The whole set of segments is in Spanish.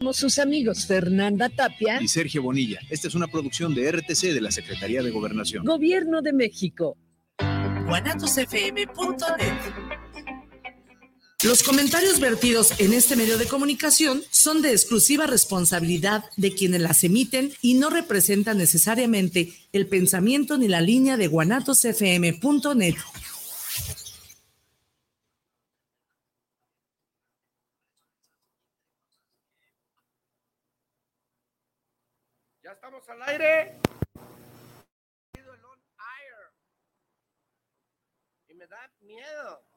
Somos sus amigos Fernanda Tapia y Sergio Bonilla. Esta es una producción de RTC de la Secretaría de Gobernación. Gobierno de México. Los comentarios vertidos en este medio de comunicación son de exclusiva responsabilidad de quienes las emiten y no representan necesariamente el pensamiento ni la línea de guanatosfm.net. estamos al aire. Y me da miedo.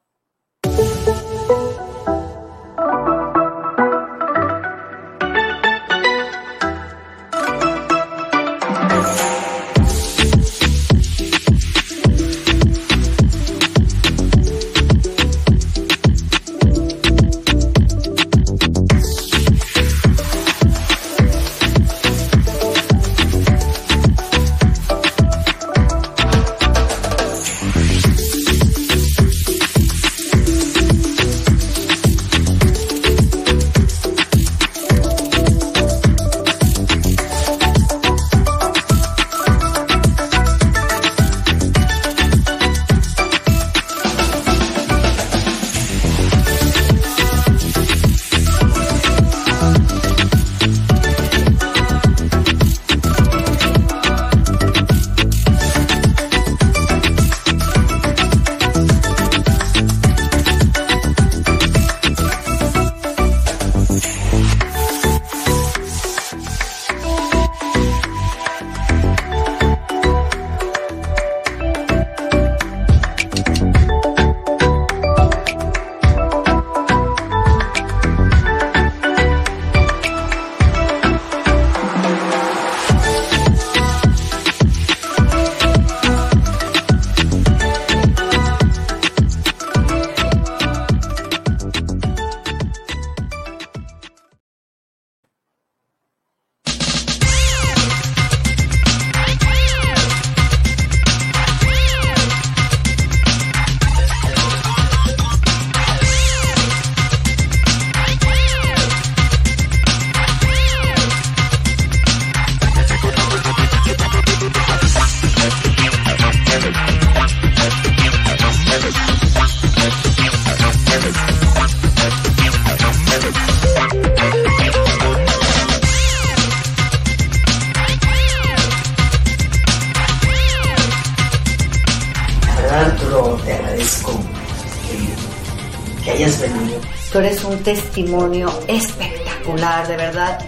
Testimonio espectacular, de verdad.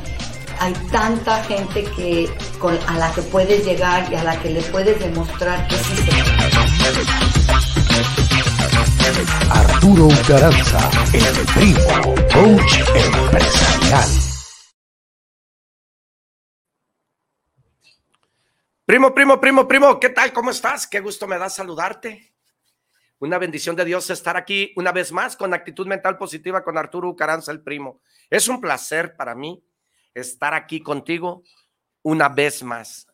Hay tanta gente que con, a la que puedes llegar y a la que le puedes demostrar que sí se Arturo Ucaranza, el primo, coach empresarial. Primo, primo, primo, primo, ¿qué tal? ¿Cómo estás? Qué gusto me da saludarte. Una bendición de Dios estar aquí una vez más con actitud mental positiva con Arturo Caranza, el primo. Es un placer para mí estar aquí contigo una vez más.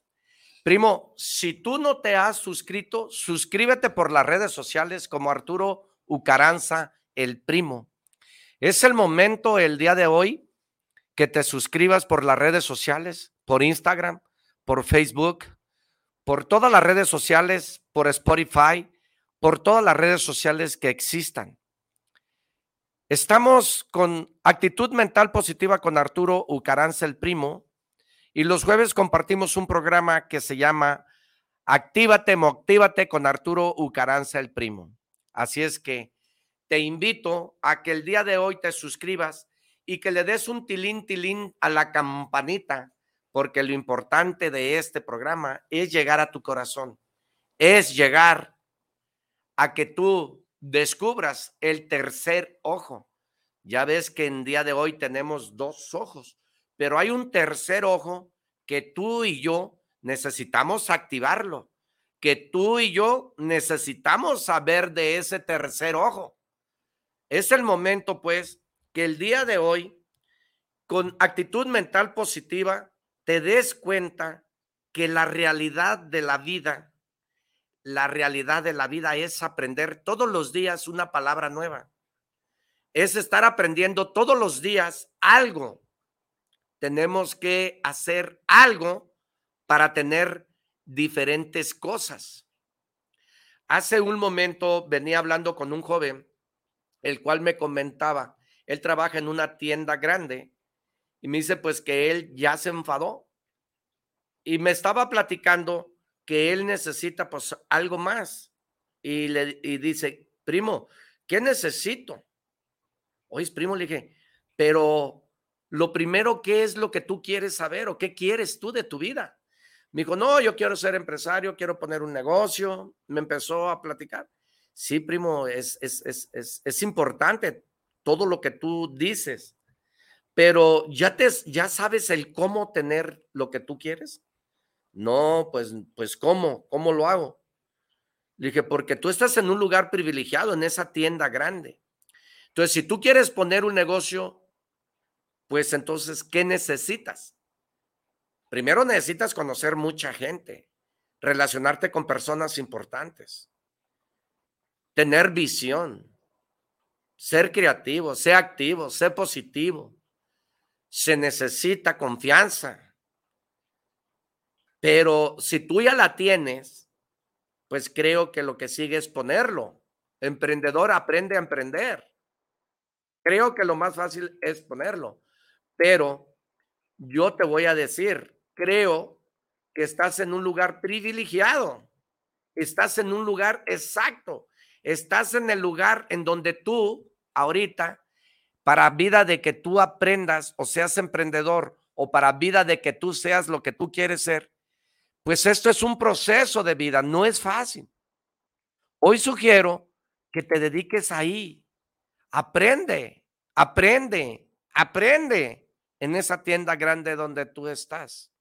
Primo, si tú no te has suscrito, suscríbete por las redes sociales como Arturo Ucaranza, el primo. Es el momento el día de hoy que te suscribas por las redes sociales, por Instagram, por Facebook, por todas las redes sociales, por Spotify, por todas las redes sociales que existan. Estamos con actitud mental positiva con Arturo Ucaranza, el primo, y los jueves compartimos un programa que se llama Actívate, Motivate con Arturo Ucaranza, el primo. Así es que te invito a que el día de hoy te suscribas y que le des un tilín, tilín a la campanita, porque lo importante de este programa es llegar a tu corazón, es llegar a que tú descubras el tercer ojo. Ya ves que en día de hoy tenemos dos ojos, pero hay un tercer ojo que tú y yo necesitamos activarlo, que tú y yo necesitamos saber de ese tercer ojo. Es el momento, pues, que el día de hoy, con actitud mental positiva, te des cuenta que la realidad de la vida la realidad de la vida es aprender todos los días una palabra nueva. Es estar aprendiendo todos los días algo tenemos que hacer algo para tener diferentes cosas. Hace un momento venía hablando con un joven, el cual me comentaba, él trabaja en una tienda grande y me dice pues que él ya se enfadó y me estaba platicando que él necesita pues algo más y le y dice, primo, ¿qué necesito? Oye, primo, le dije, pero lo primero, ¿qué es lo que tú quieres saber o qué quieres tú de tu vida? Me dijo, no, yo quiero ser empresario, quiero poner un negocio. Me empezó a platicar. Sí, primo, es, es, es, es importante todo lo que tú dices, pero ya, te, ya sabes el cómo tener lo que tú quieres. No, pues, pues ¿cómo? ¿Cómo lo hago? Dije, porque tú estás en un lugar privilegiado, en esa tienda grande. Entonces, si tú quieres poner un negocio, pues entonces, ¿qué necesitas? Primero necesitas conocer mucha gente, relacionarte con personas importantes, tener visión, ser creativo, ser activo, ser positivo. Se necesita confianza. Pero si tú ya la tienes, pues creo que lo que sigue es ponerlo. Emprendedor aprende a emprender. Creo que lo más fácil es ponerlo. Pero yo te voy a decir, creo que estás en un lugar privilegiado. Estás en un lugar exacto. Estás en el lugar en donde tú ahorita para vida de que tú aprendas o seas emprendedor o para vida de que tú seas lo que tú quieres ser, pues esto es un proceso de vida, no es fácil. Hoy sugiero que te dediques ahí. Aprende, aprende, aprende en esa tienda grande donde tú estás.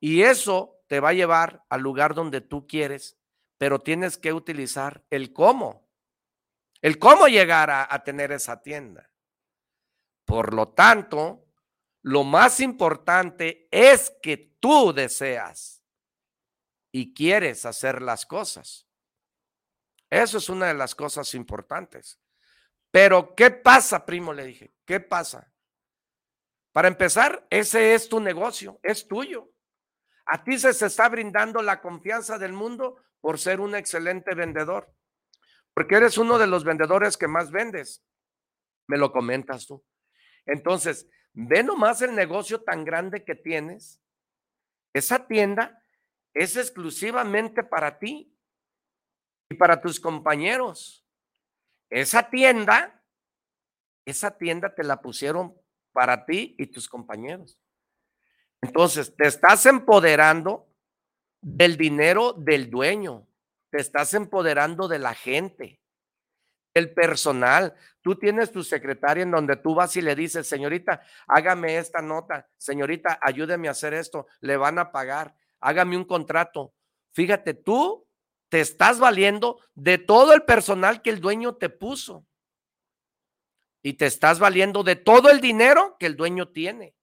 Y eso te va a llevar al lugar donde tú quieres, pero tienes que utilizar el cómo el cómo llegar a, tener esa tienda. Por lo tanto, lo más importante es que tú deseas y quieres hacer las cosas. Eso es una de las cosas importantes. Pero, ¿qué pasa, primo? Le dije, ¿qué pasa? Para empezar, ese es tu negocio, es tuyo. A ti se, se está brindando la confianza del mundo por ser un excelente vendedor. Porque eres uno de los vendedores que más vendes. Me lo comentas tú. Entonces, ve nomás el negocio tan grande que tienes. Esa tienda es exclusivamente para ti y para tus compañeros. Esa tienda, esa tienda te la pusieron para ti y tus compañeros. Entonces, te estás empoderando del dinero del dueño te estás empoderando de la gente, el personal. Tú tienes tu secretaria en donde tú vas y le dices, señorita, hágame esta nota, señorita, ayúdeme a hacer esto, le van a pagar, hágame un contrato. Fíjate, tú te estás valiendo de todo el personal que el dueño te puso. Y te estás valiendo de todo el dinero que el dueño tiene.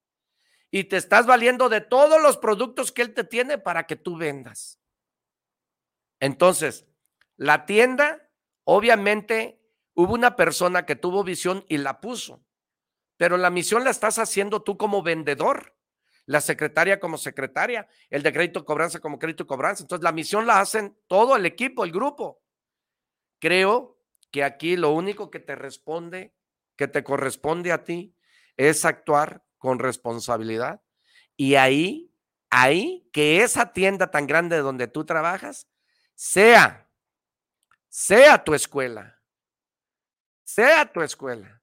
Y te estás valiendo de todos los productos que él te tiene para que tú vendas. Entonces, la tienda, obviamente, hubo una persona que tuvo visión y la puso, pero la misión la estás haciendo tú como vendedor, la secretaria como secretaria, el de crédito cobranza como crédito cobranza. Entonces, la misión la hacen todo el equipo, el grupo. Creo que aquí lo único que te responde, que te corresponde a ti, es actuar con responsabilidad. Y ahí, ahí, que esa tienda tan grande donde tú trabajas, sea, sea tu escuela, sea tu escuela.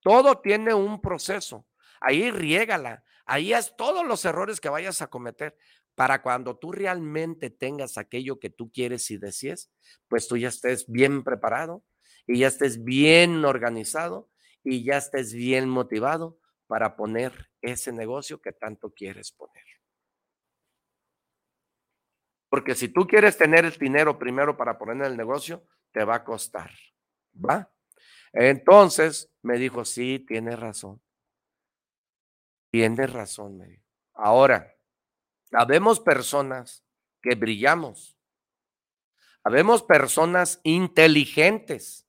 Todo tiene un proceso. Ahí riégala, ahí haz todos los errores que vayas a cometer para cuando tú realmente tengas aquello que tú quieres y desees, pues tú ya estés bien preparado y ya estés bien organizado y ya estés bien motivado para poner ese negocio que tanto quieres poner. Porque si tú quieres tener el dinero primero para poner el negocio, te va a costar. ¿Va? Entonces me dijo, sí, tienes razón. Tienes razón, me dijo. Ahora, habemos personas que brillamos. Habemos personas inteligentes.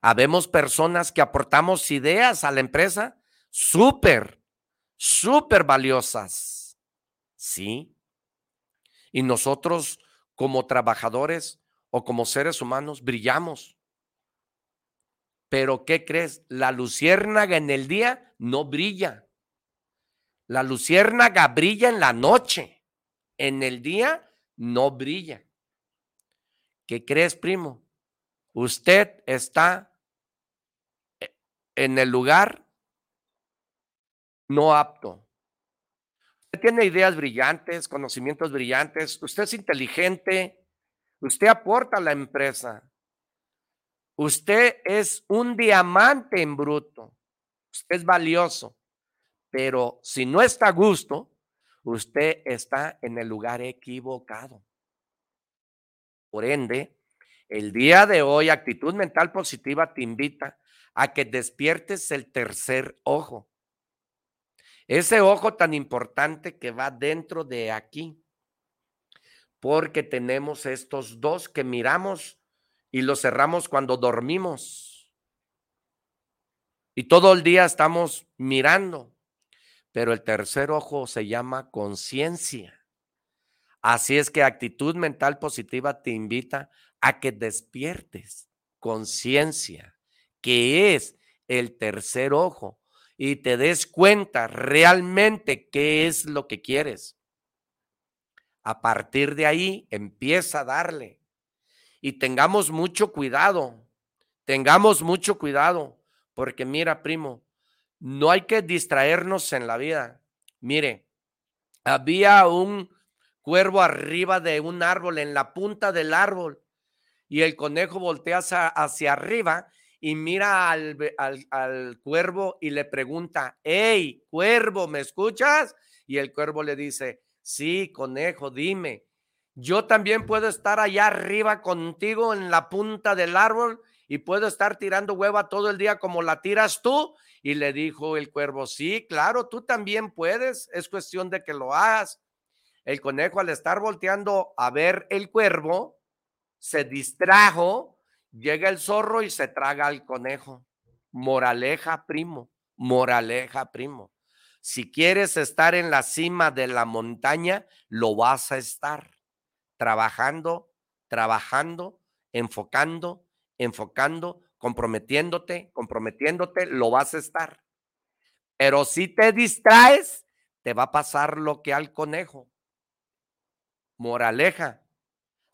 Habemos personas que aportamos ideas a la empresa súper, súper valiosas. Sí. Y nosotros como trabajadores o como seres humanos brillamos. Pero ¿qué crees? La luciérnaga en el día no brilla. La luciérnaga brilla en la noche. En el día no brilla. ¿Qué crees, primo? Usted está en el lugar no apto. Usted tiene ideas brillantes, conocimientos brillantes, usted es inteligente, usted aporta a la empresa. Usted es un diamante en bruto. Usted es valioso. Pero si no está a gusto, usted está en el lugar equivocado. Por ende, el día de hoy, actitud mental positiva te invita a que despiertes el tercer ojo. Ese ojo tan importante que va dentro de aquí. Porque tenemos estos dos que miramos y los cerramos cuando dormimos. Y todo el día estamos mirando. Pero el tercer ojo se llama conciencia. Así es que actitud mental positiva te invita a que despiertes conciencia, que es el tercer ojo, y te des cuenta realmente qué es lo que quieres. A partir de ahí, empieza a darle. Y tengamos mucho cuidado, tengamos mucho cuidado, porque mira, primo, no hay que distraernos en la vida. Mire, había un cuervo arriba de un árbol, en la punta del árbol, y el conejo voltea hacia, arriba y mira al, al, cuervo y le pregunta, hey, cuervo, ¿me escuchas? Y el cuervo le dice, sí, conejo, dime, yo también puedo estar allá arriba contigo en la punta del árbol y puedo estar tirando hueva todo el día como la tiras tú. Y le dijo el cuervo, sí, claro, tú también puedes, es cuestión de que lo hagas. El conejo al estar volteando a ver el cuervo, se distrajo, llega el zorro y se traga al conejo. Moraleja, primo, moraleja, primo. Si quieres estar en la cima de la montaña, lo vas a estar trabajando, trabajando, enfocando, enfocando, comprometiéndote, comprometiéndote, lo vas a estar. Pero si te distraes, te va a pasar lo que al conejo. Moraleja,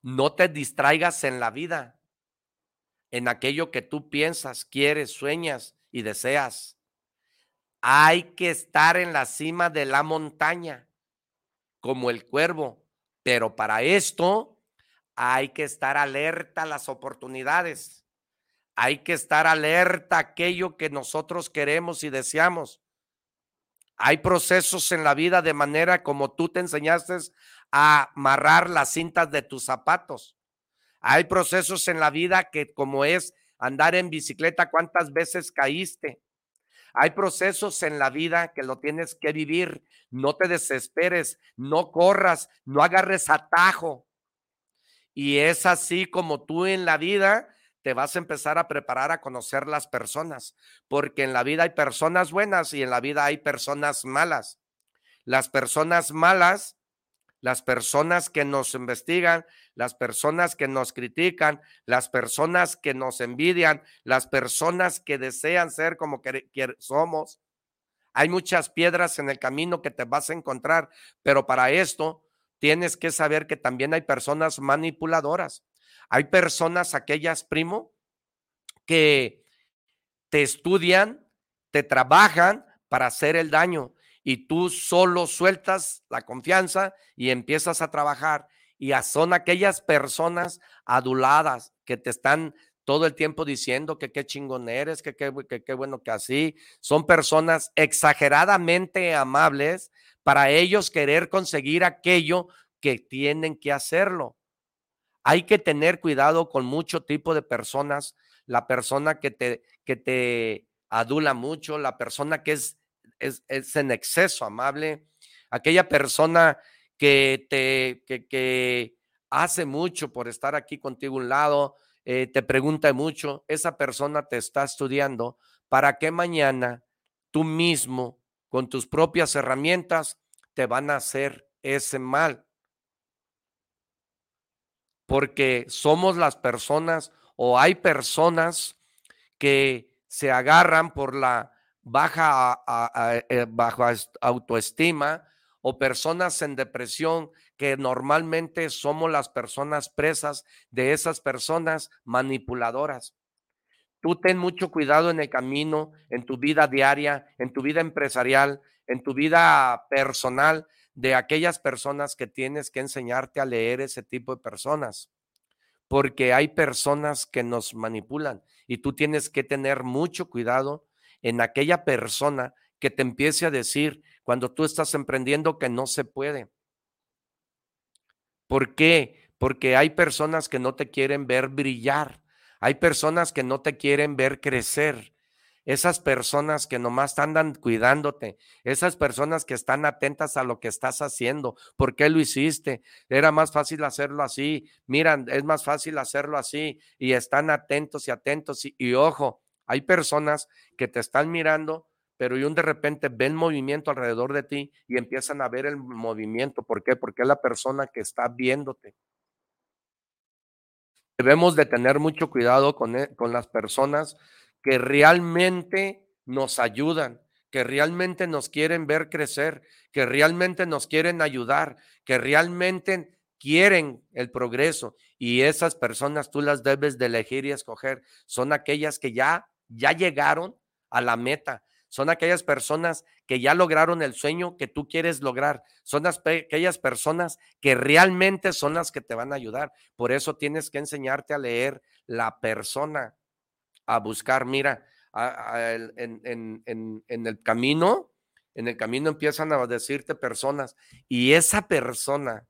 no te distraigas en la vida, en aquello que tú piensas, quieres, sueñas y deseas. Hay que estar en la cima de la montaña, como el cuervo, pero para esto hay que estar alerta a las oportunidades. Hay que estar alerta a aquello que nosotros queremos y deseamos. Hay procesos en la vida de manera como tú te enseñaste a amarrar las cintas de tus zapatos. Hay procesos en la vida que como es andar en bicicleta, cuántas veces caíste. Hay procesos en la vida que lo tienes que vivir. No te desesperes, no corras, no agarres atajo. Y es así como tú en la vida te vas a empezar a preparar a conocer las personas, porque en la vida hay personas buenas y en la vida hay personas malas. Las personas malas las personas que nos investigan, las personas que nos critican, las personas que nos envidian, las personas que desean ser como que, somos. Hay muchas piedras en el camino que te vas a encontrar, pero para esto tienes que saber que también hay personas manipuladoras. Hay personas, aquellas, primo, que te estudian, te trabajan para hacer el daño y tú solo sueltas la confianza y empiezas a trabajar. Y son aquellas personas aduladas que te están todo el tiempo diciendo que qué chingón eres, que qué bueno que así. Son personas exageradamente amables para ellos querer conseguir aquello que tienen que hacerlo. Hay que tener cuidado con mucho tipo de personas. La persona que te, que te adula mucho, la persona que es es, en exceso amable, aquella persona que te que, hace mucho por estar aquí contigo un lado, eh, te pregunta mucho, esa persona te está estudiando para que mañana tú mismo con tus propias herramientas, te van a hacer ese mal. Porque somos las personas o hay personas que se agarran por la baja, eh, baja autoestima o personas en depresión que normalmente somos las personas presas de esas personas manipuladoras. Tú ten mucho cuidado en el camino, en tu vida diaria, en tu vida empresarial, en tu vida personal, de aquellas personas que tienes que enseñarte a leer ese tipo de personas. Porque hay personas que nos manipulan y tú tienes que tener mucho cuidado en aquella persona que te empiece a decir cuando tú estás emprendiendo que no se puede. ¿Por qué? Porque hay personas que no te quieren ver brillar, hay personas que no te quieren ver crecer, esas personas que nomás andan cuidándote, esas personas que están atentas a lo que estás haciendo, ¿por qué lo hiciste? Era más fácil hacerlo así, miran, es más fácil hacerlo así y están atentos y atentos y, y ojo, hay personas que te están mirando, pero y un de repente ven movimiento alrededor de ti y empiezan a ver el movimiento. ¿Por qué? Porque es la persona que está viéndote. Debemos de tener mucho cuidado con, e, con las personas que realmente nos ayudan, que realmente nos quieren ver crecer, que realmente nos quieren ayudar, que realmente quieren el progreso. Y esas personas tú las debes de elegir y escoger. Son aquellas que ya, ya llegaron a la meta. Son aquellas personas que ya lograron el sueño que tú quieres lograr. Son aquellas personas que realmente son las que te van a ayudar. Por eso tienes que enseñarte a leer la persona a buscar, mira, en, en el camino, en el camino empiezan a decirte personas y esa persona,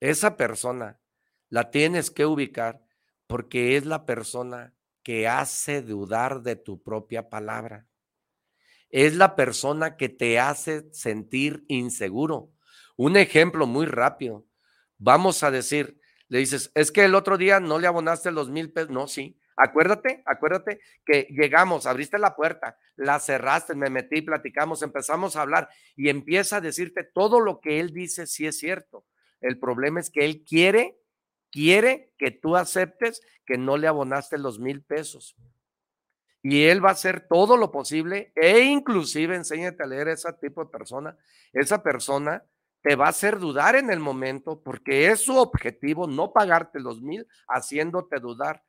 esa persona la tienes que ubicar porque es la persona que hace dudar de tu propia palabra. Es la persona que te hace sentir inseguro. Un ejemplo muy rápido. Vamos a decir, le dices, es que el otro día no le abonaste los mil pesos. No, sí. Acuérdate, acuérdate que llegamos, abriste la puerta, la cerraste, me metí, platicamos, empezamos a hablar y empieza a decirte todo lo que él dice si es cierto. El problema es que él quiere, quiere que tú aceptes que no le abonaste los mil pesos. Y él va a hacer todo lo posible e inclusive enséñate a leer a ese tipo de persona. Esa persona te va a hacer dudar en el momento porque es su objetivo no pagarte los mil haciéndote dudar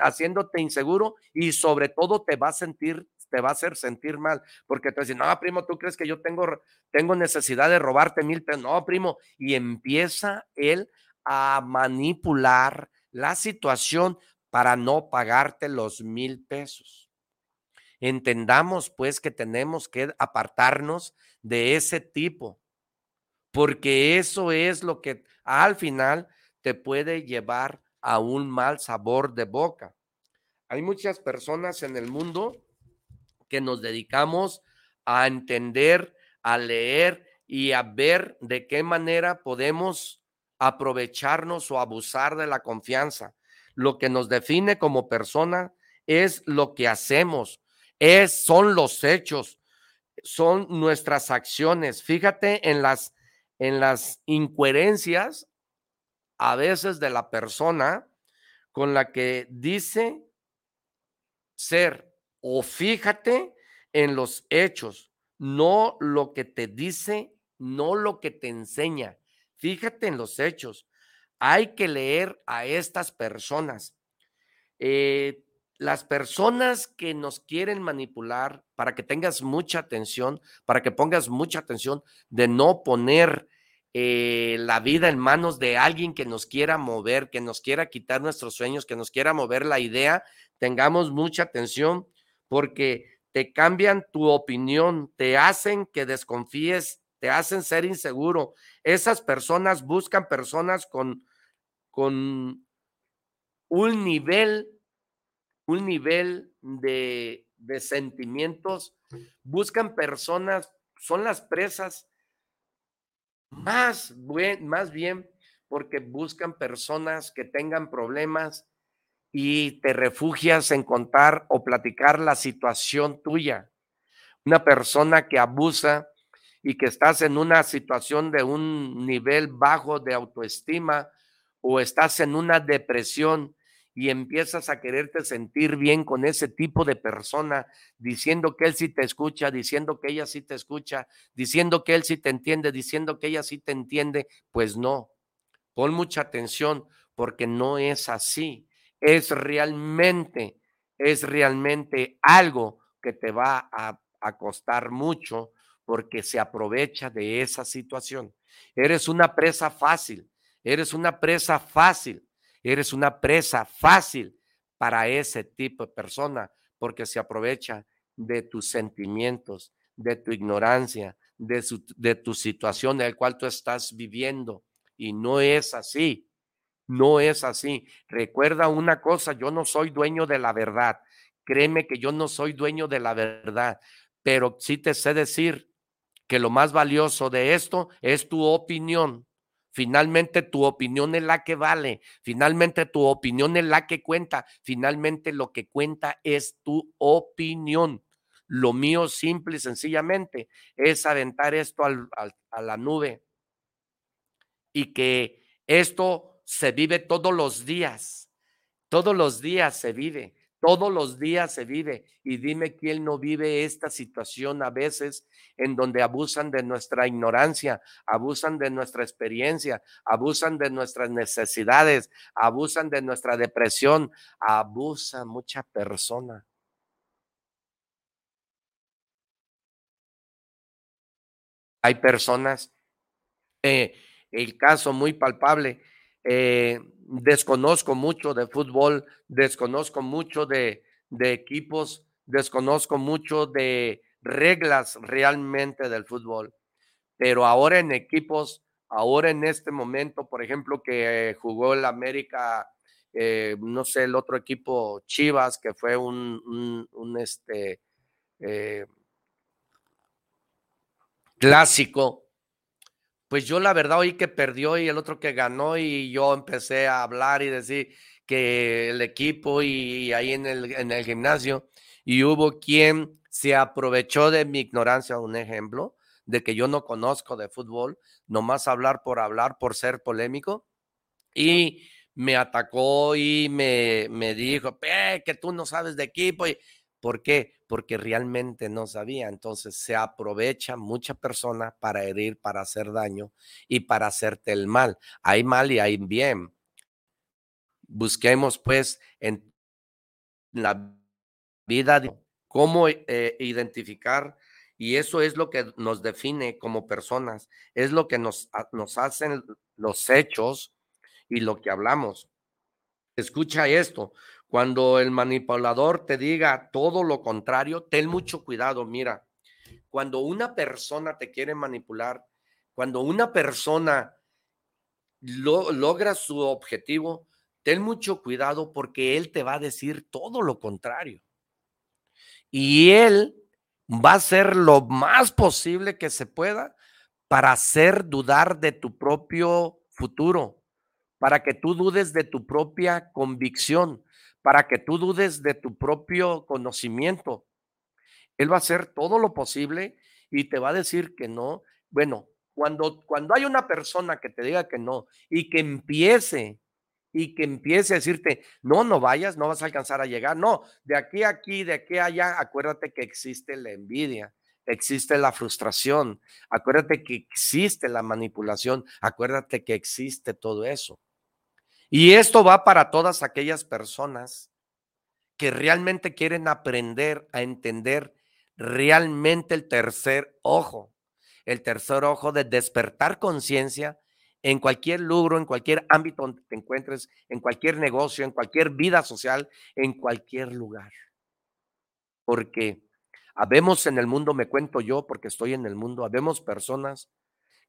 haciéndote inseguro y sobre todo te va a sentir, te va a hacer sentir mal, porque te dicen, no, primo, ¿tú crees que yo tengo, tengo necesidad de robarte mil pesos? No, primo, y empieza él a manipular la situación para no pagarte los mil pesos. Entendamos pues que tenemos que apartarnos de ese tipo, porque eso es lo que al final te puede llevar a un mal sabor de boca. Hay muchas personas en el mundo que nos dedicamos a entender, a leer y a ver de qué manera podemos aprovecharnos o abusar de la confianza. Lo que nos define como persona es lo que hacemos, es, son los hechos, son nuestras acciones. Fíjate en las, en las incoherencias a veces de la persona con la que dice ser o fíjate en los hechos, no lo que te dice, no lo que te enseña. Fíjate en los hechos. Hay que leer a estas personas. Eh, las personas que nos quieren manipular, para que tengas mucha atención, para que pongas mucha atención de no poner eh, la vida en manos de alguien que nos quiera mover, que nos quiera quitar nuestros sueños, que nos quiera mover la idea, tengamos mucha atención porque te cambian tu opinión, te hacen que desconfíes, te hacen ser inseguro. Esas personas buscan personas con, con un nivel, un nivel de, de sentimientos, buscan personas, son las presas más, más bien porque buscan personas que tengan problemas y te refugias en contar o platicar la situación tuya. una persona que abusa y que estás en una situación de un nivel bajo de autoestima o estás en una depresión y empiezas a quererte sentir bien con ese tipo de persona, diciendo que él sí te escucha, diciendo que ella sí te escucha, diciendo que él sí te entiende, diciendo que ella sí te entiende, pues no. Pon mucha atención porque no es así. Es realmente, es realmente algo que te va a, a costar mucho porque se aprovecha de esa situación. Eres una presa fácil, eres una presa fácil Eres una presa fácil para ese tipo de persona porque se aprovecha de tus sentimientos, de tu ignorancia, de, de tu situación en la cual tú estás viviendo. Y no es así. No es así. Recuerda una cosa, yo no soy dueño de la verdad. Créeme que yo no soy dueño de la verdad, pero sí te sé decir que lo más valioso de esto es tu opinión. Finalmente tu opinión es la que vale, finalmente tu opinión es la que cuenta, finalmente lo que cuenta es tu opinión. Lo mío simple y sencillamente es aventar esto a la nube y que esto se vive todos los días, todos los días se vive. Todos los días se vive y dime quién no vive esta situación a veces en donde abusan de nuestra ignorancia, abusan de nuestra experiencia, abusan de nuestras necesidades, abusan de nuestra depresión, abusa mucha persona. Hay personas, eh, el caso muy palpable, eh, desconozco mucho de fútbol, desconozco mucho de, equipos, desconozco mucho de reglas realmente del fútbol. Pero ahora en equipos, ahora en este momento, por ejemplo, que jugó el América, eh, no sé, el otro equipo Chivas, que fue un, un, este, eh, clásico, pues yo la verdad oí que perdió y el otro que ganó y yo empecé a hablar y decir que el equipo y ahí en el, en el gimnasio y hubo quien se aprovechó de mi ignorancia, un ejemplo, de que yo no conozco de fútbol, nomás hablar por hablar, por ser polémico, y me atacó y me, me dijo, que tú no sabes de equipo. Y, ¿Por qué? porque realmente no sabía. Entonces se aprovecha mucha persona para herir, para hacer daño y para hacerte el mal. Hay mal y hay bien. Busquemos pues en la vida cómo eh, identificar y eso es lo que nos define como personas, es lo que nos, nos hacen los hechos y lo que hablamos. Escucha esto, cuando el manipulador te diga todo lo contrario, ten mucho cuidado. Mira, cuando una persona te quiere manipular, cuando una persona logra su objetivo, ten mucho cuidado porque él te va a decir todo lo contrario. Y él va a hacer lo más posible que se pueda para hacer dudar de tu propio futuro, para que tú dudes de tu propia convicción, para que tú dudes de tu propio conocimiento. Él va a hacer todo lo posible y te va a decir que no. Bueno, cuando, cuando hay una persona que te diga que no y que empiece y que empiece a decirte, no, no vayas, no vas a alcanzar a llegar. No, de aquí a aquí, de aquí a allá, acuérdate que existe la envidia, existe la frustración, acuérdate que existe la manipulación, acuérdate que existe todo eso. Y esto va para todas aquellas personas que realmente quieren aprender a entender realmente el tercer ojo, el tercer ojo de despertar conciencia en cualquier logro, en cualquier ámbito donde te encuentres, en cualquier negocio, en cualquier vida social, en cualquier lugar. Porque habemos en el mundo, me cuento yo porque estoy en el mundo, habemos personas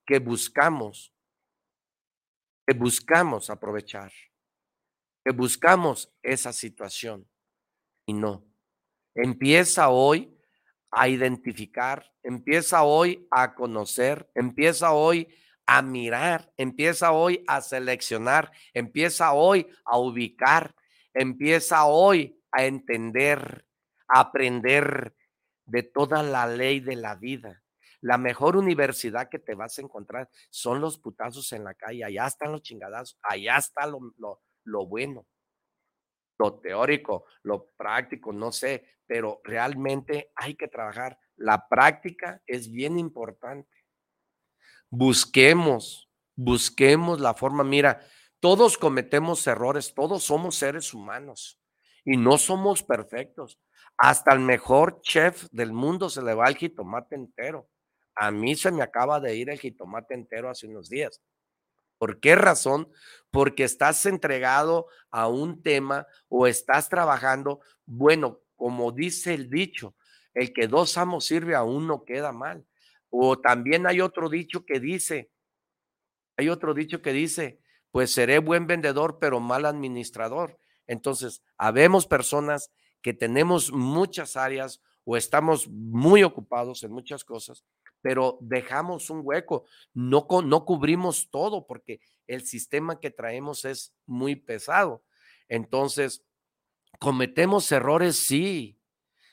que buscamos que buscamos aprovechar, que buscamos esa situación y no. Empieza hoy a identificar, empieza hoy a conocer, empieza hoy a mirar, empieza hoy a seleccionar, empieza hoy a ubicar, empieza hoy a entender, a aprender de toda la ley de la vida. La mejor universidad que te vas a encontrar son los putazos en la calle. Allá están los chingadazos. Allá está lo, lo, lo bueno. Lo teórico, lo práctico, no sé, pero realmente hay que trabajar. La práctica es bien importante. Busquemos, busquemos la forma. Mira, todos cometemos errores, todos somos seres humanos y no somos perfectos. Hasta el mejor chef del mundo se le va el jitomate entero. A mí se me acaba de ir el jitomate entero hace unos días. ¿Por qué razón? Porque estás entregado a un tema o estás trabajando, bueno, como dice el dicho, el que dos amos sirve a uno queda mal. O también hay otro dicho que dice, hay otro dicho que dice, pues seré buen vendedor, pero mal administrador. Entonces, habemos personas que tenemos muchas áreas o estamos muy ocupados en muchas cosas, pero dejamos un hueco, no, no cubrimos todo porque el sistema que traemos es muy pesado. Entonces, cometemos errores, sí.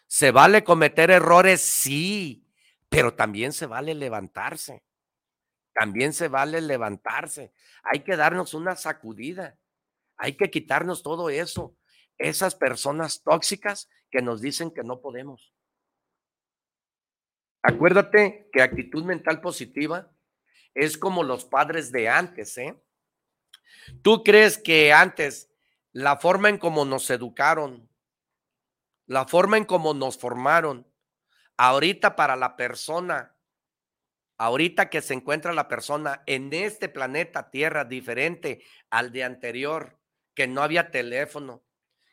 Se vale cometer errores, sí, pero también se vale levantarse. También se vale levantarse. Hay que darnos una sacudida. Hay que quitarnos todo eso, esas personas tóxicas que nos dicen que no podemos. Acuérdate que actitud mental positiva es como los padres de antes, ¿eh? ¿Tú crees que antes la forma en cómo nos educaron, la forma en cómo nos formaron, ahorita para la persona, ahorita que se encuentra la persona en este planeta Tierra diferente al de anterior, que no había teléfono,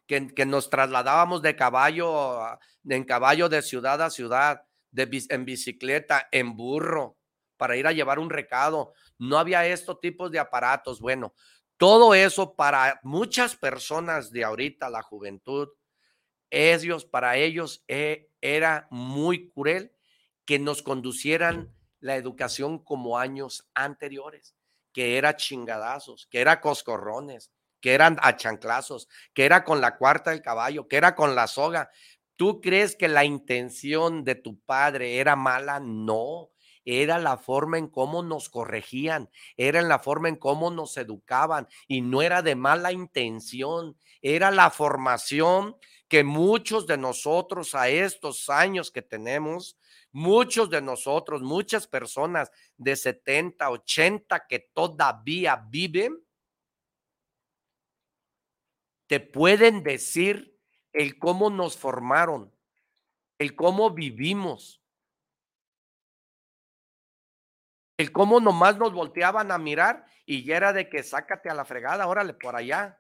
que, que nos trasladábamos de caballo, en caballo de ciudad a ciudad, de, en bicicleta, en burro, para ir a llevar un recado. No había estos tipos de aparatos. Bueno, todo eso para muchas personas de ahorita, la juventud, ellos, para ellos eh, era muy cruel que nos conducieran la educación como años anteriores, que era chingadazos, que era coscorrones, que eran a chanclazos, que era con la cuarta del caballo, que era con la soga. ¿Tú crees que la intención de tu padre era mala? No, era la forma en cómo nos corregían, era en la forma en cómo nos educaban y no era de mala intención, era la formación que muchos de nosotros a estos años que tenemos, muchos de nosotros, muchas personas de 70, 80 que todavía viven, te pueden decir el cómo nos formaron, el cómo vivimos, el cómo nomás nos volteaban a mirar y ya era de que sácate a la fregada, órale por allá.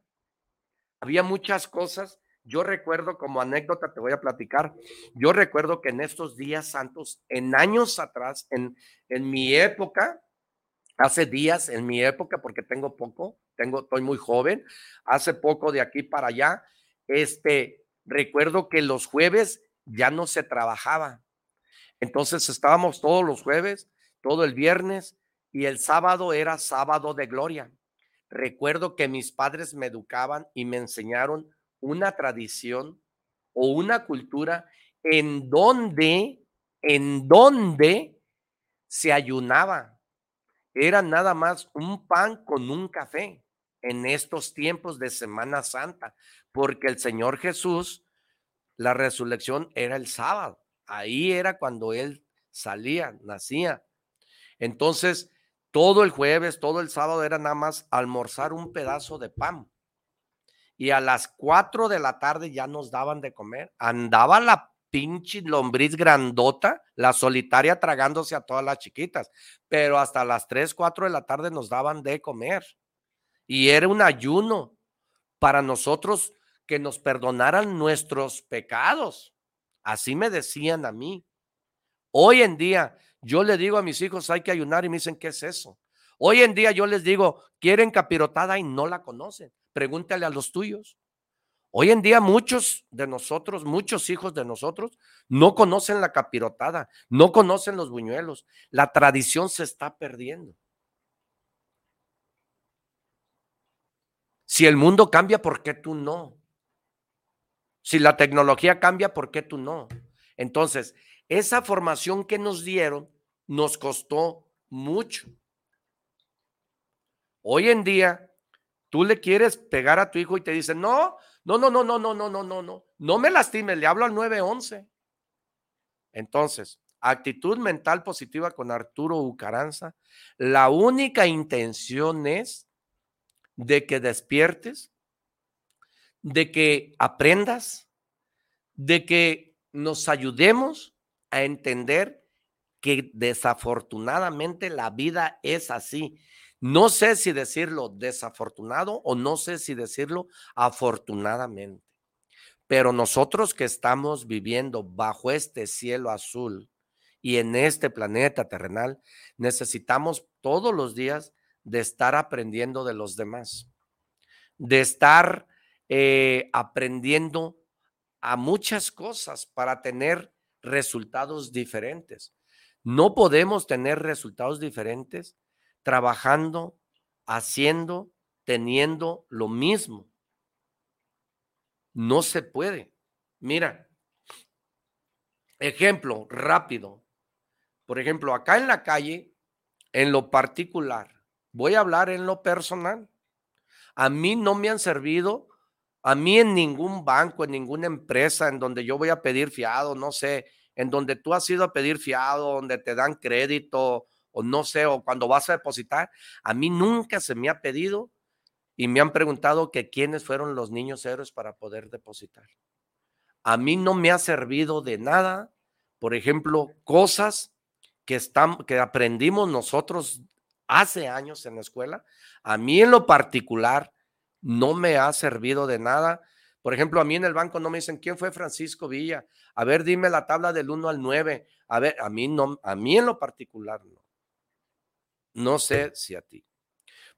Había muchas cosas. Yo recuerdo como anécdota, te voy a platicar, yo recuerdo que en estos días santos, en años atrás, en, en mi época, hace días, en mi época, porque tengo poco, tengo, estoy muy joven, hace poco de aquí para allá, este, recuerdo que los jueves ya no se trabajaba. Entonces estábamos todos los jueves, todo el viernes y el sábado era sábado de gloria. Recuerdo que mis padres me educaban y me enseñaron una tradición o una cultura en donde, en donde se ayunaba era nada más un pan con un café en estos tiempos de Semana Santa, porque el Señor Jesús, la resurrección era el sábado, ahí era cuando Él salía, nacía. Entonces, todo el jueves, todo el sábado era nada más almorzar un pedazo de pan. Y a las cuatro de la tarde ya nos daban de comer. Andaba la pinche lombriz grandota, la solitaria tragándose a todas las chiquitas, pero hasta las 3, 4 de la tarde nos daban de comer. Y era un ayuno para nosotros que nos perdonaran nuestros pecados. Así me decían a mí. Hoy en día yo le digo a mis hijos hay que ayunar y me dicen, ¿qué es eso? Hoy en día yo les digo, quieren capirotada y no la conocen. Pregúntale a los tuyos. Hoy en día muchos de nosotros, muchos hijos de nosotros, no conocen la capirotada, no conocen los buñuelos. La tradición se está perdiendo. Si el mundo cambia, ¿por qué tú no? Si la tecnología cambia, ¿por qué tú no? Entonces, esa formación que nos dieron nos costó mucho. Hoy en día, tú le quieres pegar a tu hijo y te dicen, no, no, no, no, no, no, no, no, no, no, no me lastimes, le hablo al 911. Entonces, actitud mental positiva con Arturo Ucaranza, la única intención es de que despiertes, de que aprendas, de que nos ayudemos a entender que desafortunadamente la vida es así. No sé si decirlo desafortunado o no sé si decirlo afortunadamente. Pero nosotros que estamos viviendo bajo este cielo azul y en este planeta terrenal, necesitamos todos los días de estar aprendiendo de los demás, de estar eh, aprendiendo a muchas cosas para tener resultados diferentes. No podemos tener resultados diferentes trabajando, haciendo, teniendo lo mismo. No se puede. Mira, ejemplo rápido. Por ejemplo, acá en la calle, en lo particular, voy a hablar en lo personal. A mí no me han servido, a mí en ningún banco, en ninguna empresa en donde yo voy a pedir fiado, no sé, en donde tú has ido a pedir fiado, donde te dan crédito o no sé, o cuando vas a depositar, a mí nunca se me ha pedido y me han preguntado que quiénes fueron los niños héroes para poder depositar. A mí no me ha servido de nada, por ejemplo, cosas que, están, que aprendimos nosotros hace años en la escuela. A mí en lo particular no me ha servido de nada. Por ejemplo, a mí en el banco no me dicen quién fue Francisco Villa. A ver, dime la tabla del 1 al 9. A ver, a mí no, a mí en lo particular no. No sé si a ti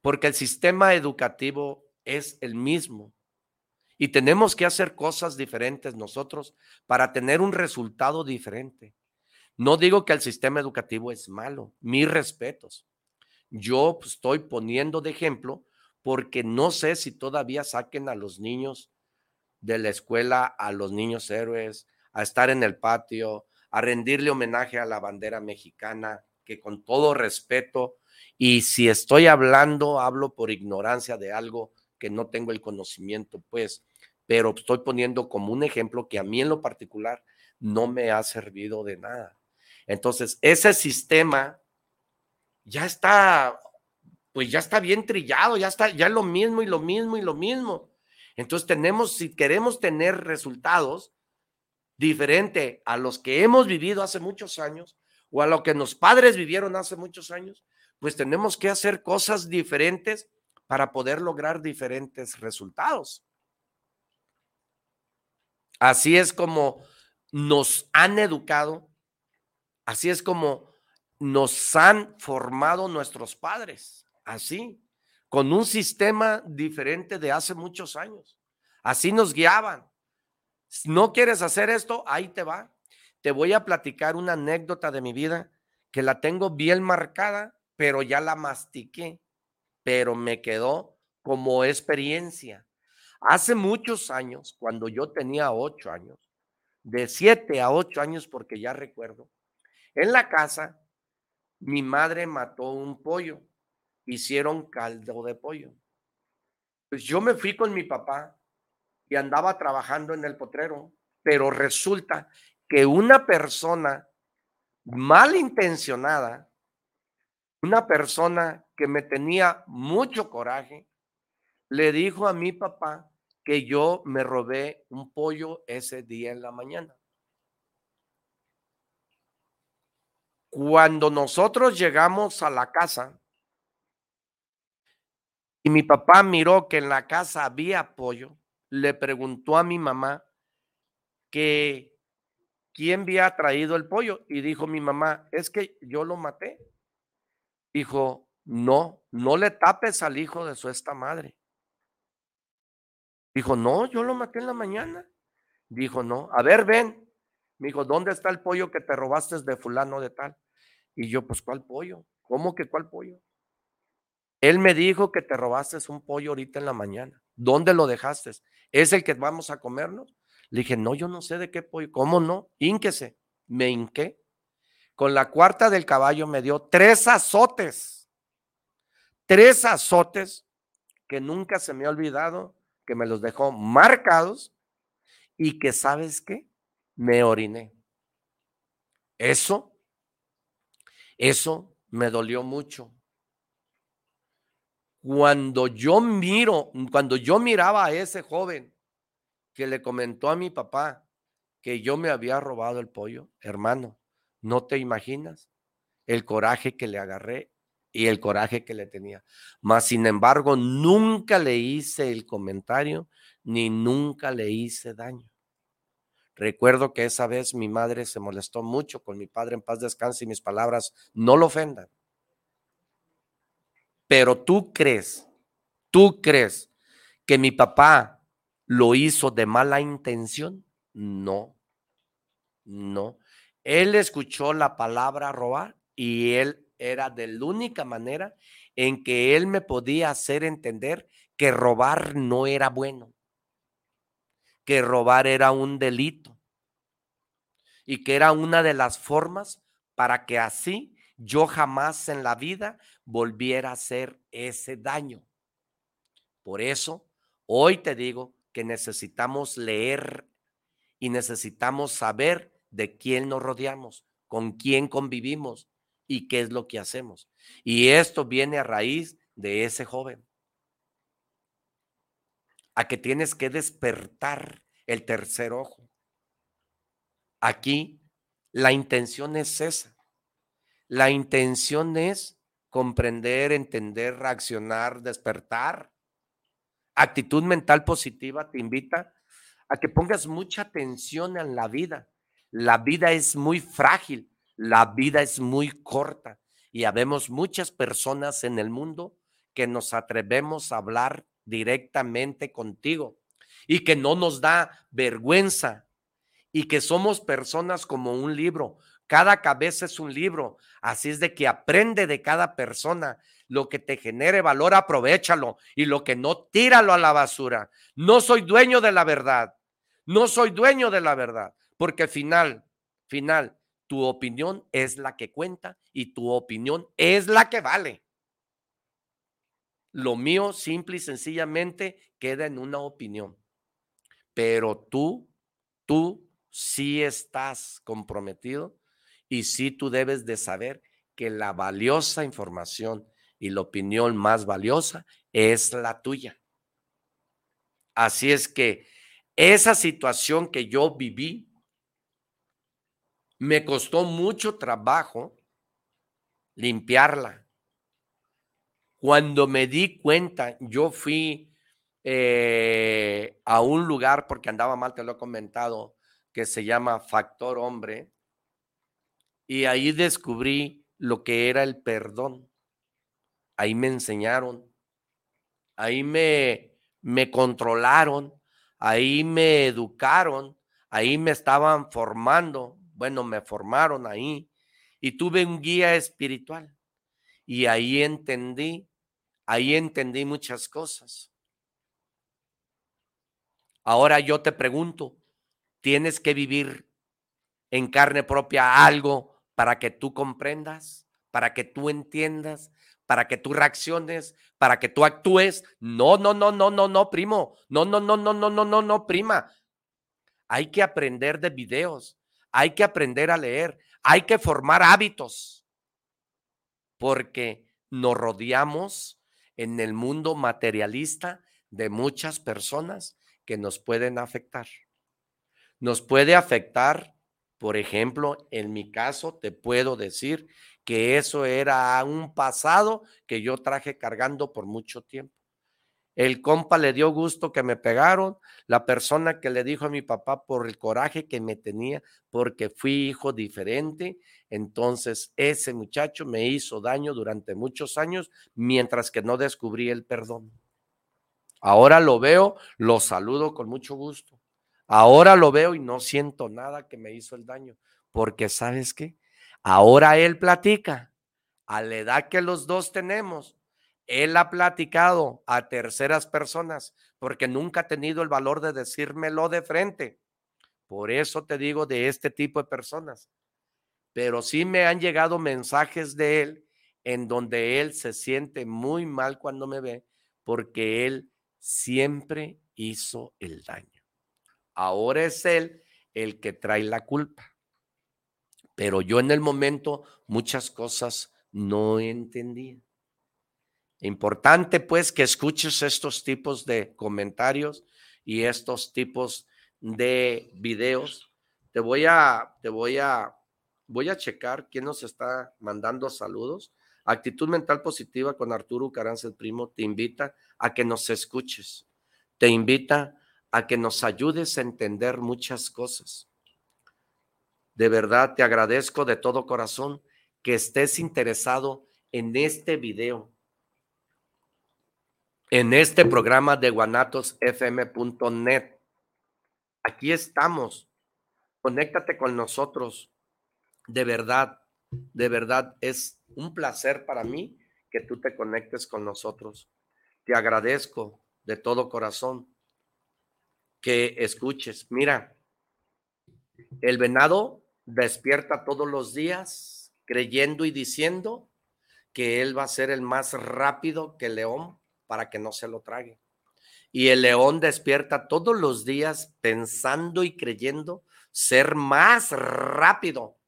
porque el sistema educativo es el mismo. Y tenemos que hacer cosas diferentes nosotros para tener un resultado diferente. No digo que el sistema educativo es malo, mis respetos. Yo pues, estoy poniendo de ejemplo porque no sé si todavía saquen a los niños de la escuela, a los niños héroes, a estar en el patio, a rendirle homenaje a la bandera mexicana, que con todo respeto y si estoy hablando, hablo por ignorancia de algo que no tengo el conocimiento, pues, pero estoy poniendo como un ejemplo que a mí en lo particular no me ha servido de nada. Entonces, ese sistema ya está, pues ya está bien trillado, ya está, ya lo mismo y lo mismo y lo mismo. Entonces tenemos, si queremos tener resultados diferentes a los que hemos vivido hace muchos años o a lo que los padres vivieron hace muchos años, pues tenemos que hacer cosas diferentes para poder lograr diferentes resultados. Así es como nos han educado, así es como nos han formado nuestros padres, así, con un sistema diferente de hace muchos años. Así nos guiaban. ¿No quieres hacer esto? Ahí te va. Te voy a platicar una anécdota de mi vida que la tengo bien marcada pero ya la mastiqué, pero me quedó como experiencia. Hace muchos años, cuando yo tenía ocho años, de siete a ocho años, porque ya recuerdo, en la casa, mi madre mató un pollo, hicieron caldo de pollo. Pues yo me fui con mi papá y andaba trabajando en el potrero, pero resulta que una persona malintencionada una persona que me tenía mucho coraje le dijo a mi papá que yo me robé un pollo ese día en la mañana. Cuando nosotros llegamos a la casa y mi papá miró que en la casa había pollo, le preguntó a mi mamá que quién había traído el pollo y dijo mi mamá, es que yo lo maté. Dijo, no, no le tapes al hijo de su esta madre. Dijo, no, yo lo maté en la mañana. Dijo, no, a ver, ven. Me dijo, ¿dónde está el pollo que te robaste de fulano de tal? Y yo, pues, ¿cuál pollo? ¿Cómo que cuál pollo? Él me dijo que te robaste un pollo ahorita en la mañana. ¿Dónde lo dejaste? ¿Es el que vamos a comernos? Le dije, no, yo no sé de qué pollo. ¿Cómo no? Ínquese. me hinqué. Con la cuarta del caballo me dio tres azotes. Tres azotes que nunca se me ha olvidado, que me los dejó marcados y que, ¿sabes qué? Me oriné. Eso, eso me dolió mucho. Cuando yo miro, cuando yo miraba a ese joven que le comentó a mi papá que yo me había robado el pollo, hermano, no te imaginas el coraje que le agarré y el coraje que le tenía. Mas, sin embargo, nunca le hice el comentario ni nunca le hice daño. Recuerdo que esa vez mi madre se molestó mucho con mi padre en paz descanse y mis palabras no lo ofendan. Pero tú crees, tú crees que mi papá lo hizo de mala intención? No, no. Él escuchó la palabra robar y él era de la única manera en que él me podía hacer entender que robar no era bueno, que robar era un delito y que era una de las formas para que así yo jamás en la vida volviera a hacer ese daño. Por eso, hoy te digo que necesitamos leer y necesitamos saber de quién nos rodeamos, con quién convivimos y qué es lo que hacemos. Y esto viene a raíz de ese joven. A que tienes que despertar el tercer ojo. Aquí la intención es esa. La intención es comprender, entender, reaccionar, despertar. Actitud mental positiva te invita a que pongas mucha atención en la vida. La vida es muy frágil. La vida es muy corta y habemos muchas personas en el mundo que nos atrevemos a hablar directamente contigo y que no nos da vergüenza y que somos personas como un libro. Cada cabeza es un libro, así es de que aprende de cada persona. Lo que te genere valor, aprovechalo y lo que no, tíralo a la basura. No soy dueño de la verdad. No soy dueño de la verdad, porque final, final, tu opinión es la que cuenta y tu opinión es la que vale. Lo mío simple y sencillamente queda en una opinión. Pero tú, tú sí estás comprometido y sí tú debes de saber que la valiosa información y la opinión más valiosa es la tuya. Así es que esa situación que yo viví me costó mucho trabajo limpiarla. Cuando me di cuenta, yo fui eh, a un lugar, porque andaba mal, te lo he comentado, que se llama Factor Hombre, y ahí descubrí lo que era el perdón. Ahí me enseñaron, ahí me, me controlaron, ahí me educaron, ahí me estaban formando bueno, me formaron ahí y tuve un guía espiritual y ahí entendí, ahí entendí muchas cosas. Ahora yo te pregunto, ¿tienes que vivir en carne propia algo para que tú comprendas, para que tú entiendas, para que tú reacciones, para que tú actúes? No, no, no, no, no, no, primo. No, no, no, no, no, no, no, no, prima. Hay que aprender de videos hay que aprender a leer, hay que formar hábitos, porque nos rodeamos en el mundo materialista de muchas personas que nos pueden afectar. Nos puede afectar, por ejemplo, en mi caso, te puedo decir que eso era un pasado que yo traje cargando por mucho tiempo. El compa le dio gusto que me pegaron, la persona que le dijo a mi papá por el coraje que me tenía porque fui hijo diferente, entonces ese muchacho me hizo daño durante muchos años mientras que no descubrí el perdón. Ahora lo veo, lo saludo con mucho gusto. Ahora lo veo y no siento nada que me hizo el daño, porque sabes qué, ahora él platica a la edad que los dos tenemos él ha platicado a terceras personas porque nunca ha tenido el valor de decírmelo de frente. Por eso te digo de este tipo de personas. pero sí me han llegado mensajes de él en donde él se siente muy mal cuando me ve porque él siempre hizo el daño. Ahora es él el que trae la culpa. Pero yo en el momento muchas cosas no entendía. Importante pues que escuches estos tipos de comentarios y estos tipos de videos. Te voy a, te voy a, voy a checar quién nos está mandando saludos. Actitud mental positiva con Arturo Caranza, el primo, te invita a que nos escuches. Te invita a que nos ayudes a entender muchas cosas. De verdad te agradezco de todo corazón que estés interesado en este video, en este programa de guanatosfm.net. Aquí estamos. Conéctate con nosotros. De verdad, de verdad es un placer para mí que tú te conectes con nosotros. Te agradezco de todo corazón que escuches. Mira, el venado despierta todos los días creyendo y diciendo que él va a ser el más rápido que león para que no se lo trague. Y el león despierta todos los días pensando y creyendo ser más rápido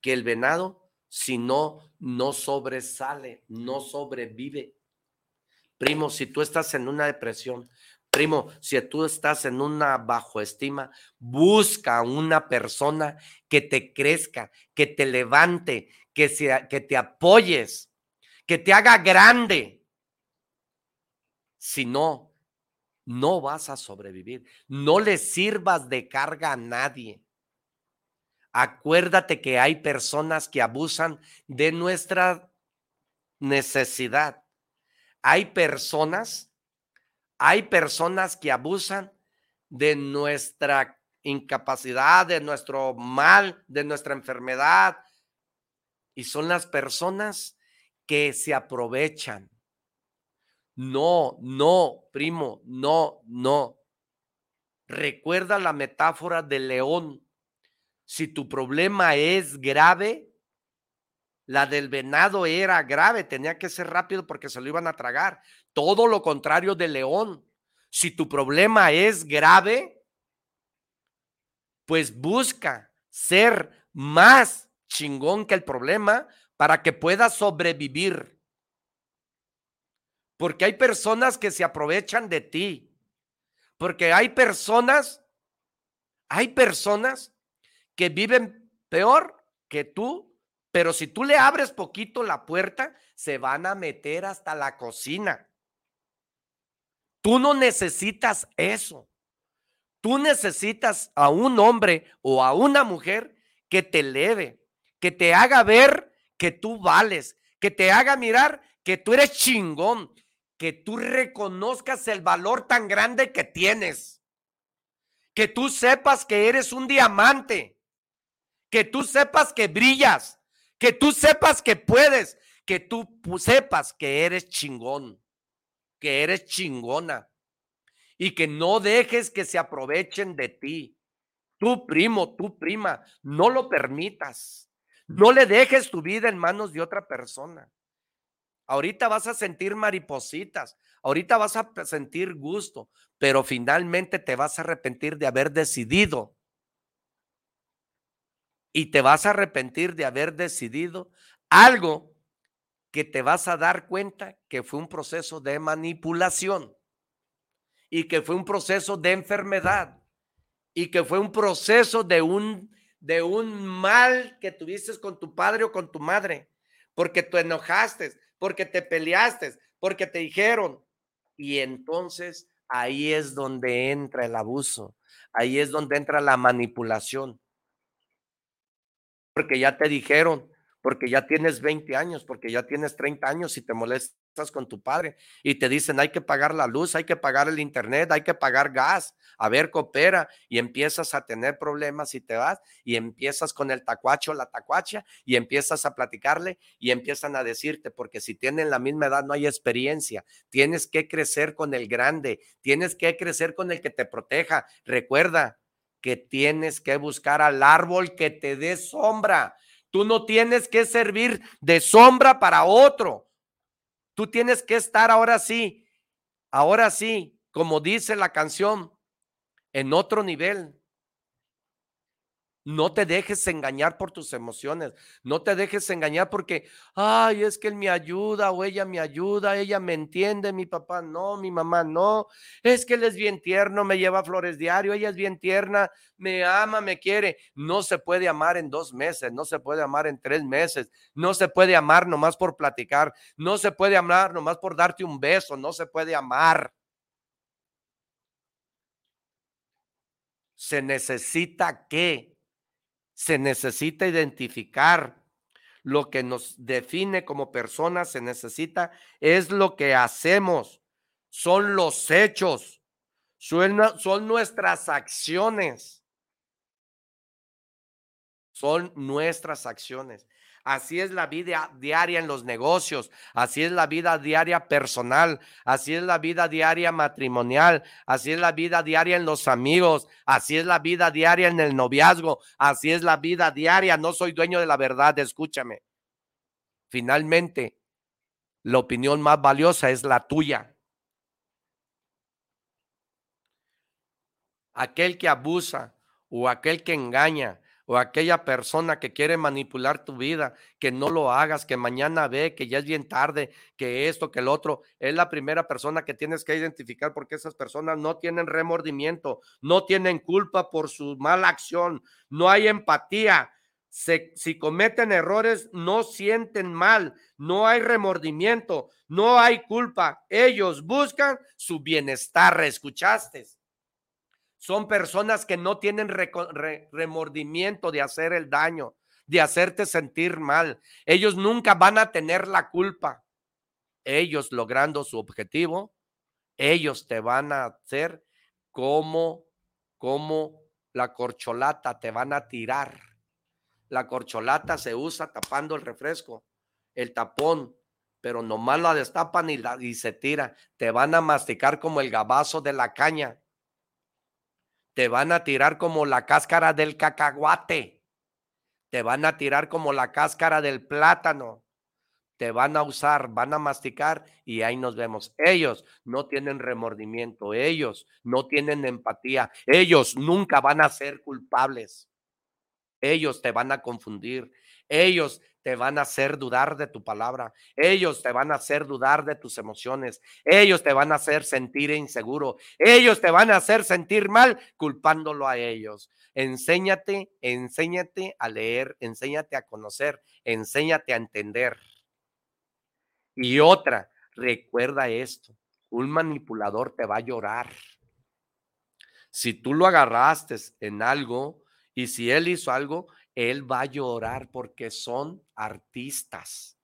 que el venado, si no, no sobresale, no sobrevive. Primo, si tú estás en una depresión, primo, si tú estás en una bajo estima, busca una persona que te crezca, que te levante, que, sea, que te apoyes, que te haga grande. Si no, no vas a sobrevivir. No le sirvas de carga a nadie. Acuérdate que hay personas que abusan de nuestra necesidad. Hay personas, hay personas que abusan de nuestra incapacidad, de nuestro mal, de nuestra enfermedad. Y son las personas que se aprovechan no, no, primo, no, no. Recuerda la metáfora del león. Si tu problema es grave, la del venado era grave, tenía que ser rápido porque se lo iban a tragar. Todo lo contrario del león. Si tu problema es grave, pues busca ser más chingón que el problema para que puedas sobrevivir. Porque hay personas que se aprovechan de ti. Porque hay personas, hay personas que viven peor que tú, pero si tú le abres poquito la puerta, se van a meter hasta la cocina. Tú no necesitas eso. Tú necesitas a un hombre o a una mujer que te eleve, que te haga ver que tú vales, que te haga mirar que tú eres chingón, que tú reconozcas el valor tan grande que tienes, que tú sepas que eres un diamante, que tú sepas que brillas, que tú sepas que puedes, que tú sepas que eres chingón, que eres chingona y que no dejes que se aprovechen de ti. Tu primo, tu prima, no lo permitas. No le dejes tu vida en manos de otra persona. Ahorita vas a sentir maripositas, ahorita vas a sentir gusto, pero finalmente te vas a arrepentir de haber decidido. Y te vas a arrepentir de haber decidido algo que te vas a dar cuenta que fue un proceso de manipulación y que fue un proceso de enfermedad y que fue un proceso de un de un mal que tuviste con tu padre o con tu madre, porque tú enojaste, porque te peleaste, porque te dijeron. Y entonces ahí es donde entra el abuso, ahí es donde entra la manipulación. Porque ya te dijeron, porque ya tienes 20 años, porque ya tienes 30 años y te molesta estás con tu padre y te dicen hay que pagar la luz, hay que pagar el internet, hay que pagar gas, a ver, coopera y empiezas a tener problemas y te vas y empiezas con el tacuacho, la tacuacha y empiezas a platicarle y empiezan a decirte, porque si tienen la misma edad no hay experiencia, tienes que crecer con el grande, tienes que crecer con el que te proteja. Recuerda que tienes que buscar al árbol que te dé sombra. Tú no tienes que servir de sombra para otro. Tú tienes que estar ahora sí, ahora sí, como dice la canción, en otro nivel. No te dejes engañar por tus emociones. No te dejes engañar porque, ay, es que él me ayuda o ella me ayuda, ella me entiende, mi papá no, mi mamá no. Es que él es bien tierno, me lleva flores diario, ella es bien tierna, me ama, me quiere. No se puede amar en dos meses, no se puede amar en tres meses, no se puede amar nomás por platicar, no se puede amar nomás por darte un beso, no se puede amar. Se necesita que se necesita identificar lo que nos define como personas, se necesita, es lo que hacemos, son los hechos, son, nuestras acciones, son nuestras acciones. Así es la vida diaria en los negocios, así es la vida diaria personal, así es la vida diaria matrimonial, así es la vida diaria en los amigos, así es la vida diaria en el noviazgo, así es la vida diaria. No soy dueño de la verdad, escúchame. Finalmente, la opinión más valiosa es la tuya. Aquel que abusa o aquel que engaña o aquella persona que quiere manipular tu vida, que no lo hagas, que mañana ve, que ya es bien tarde, que esto, que el otro, es la primera persona que tienes que identificar porque esas personas no tienen remordimiento, no tienen culpa por su mala acción, no hay empatía. si cometen errores, no sienten mal, no hay remordimiento, no hay culpa. Ellos buscan su bienestar, ¿escuchaste? Son personas que no tienen remordimiento de hacer el daño, de hacerte sentir mal. Ellos nunca van a tener la culpa. Ellos logrando su objetivo, ellos te van a hacer como, como la corcholata, te van a tirar. La corcholata se usa tapando el refresco, el tapón, pero nomás la destapan y, la, y se tira. Te van a masticar como el gabazo de la caña te van a tirar como la cáscara del cacahuate, te van a tirar como la cáscara del plátano, te van a usar, van a masticar y ahí nos vemos. Ellos no tienen remordimiento, ellos no tienen empatía, ellos nunca van a ser culpables, ellos te van a confundir, ellos te van a hacer dudar de tu palabra. Ellos te van a hacer dudar de tus emociones. Ellos te van a hacer sentir inseguro. Ellos te van a hacer sentir mal culpándolo a ellos. Enséñate, enséñate a leer, enséñate a conocer, enséñate a entender. Y otra, recuerda esto, un manipulador te va a llorar. Si tú lo agarraste en algo y si él hizo algo, él va a llorar porque son artistas.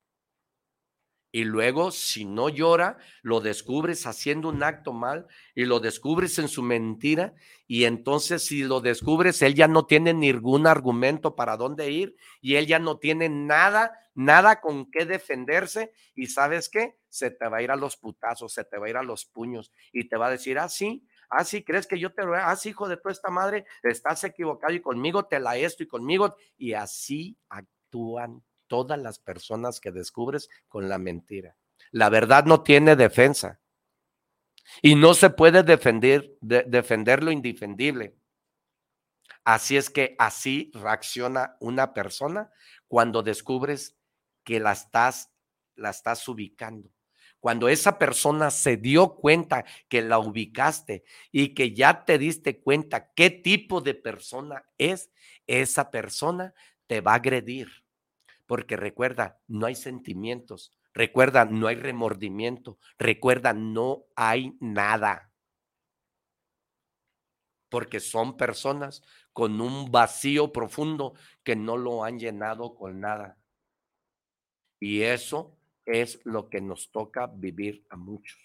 Y luego, si no llora, lo descubres haciendo un acto mal y lo descubres en su mentira. Y entonces, si lo descubres, él ya no tiene ningún argumento para dónde ir y él ya no tiene nada, nada con qué defenderse. Y sabes qué? Se te va a ir a los putazos, se te va a ir a los puños y te va a decir, ah, sí, Ah, sí, crees que yo te lo ah, hijo de toda esta madre, estás equivocado y conmigo te la esto y conmigo. Y así actúan todas las personas que descubres con la mentira. La verdad no tiene defensa. Y no se puede defender, defender lo indefendible. Así es que así reacciona una persona cuando descubres que la estás, la estás ubicando. Cuando esa persona se dio cuenta que la ubicaste y que ya te diste cuenta qué tipo de persona es, esa persona te va a agredir. Porque recuerda, no hay sentimientos. Recuerda, no hay remordimiento. Recuerda, no hay nada. Porque son personas con un vacío profundo que no lo han llenado con nada. Y eso es lo que nos toca vivir a muchos.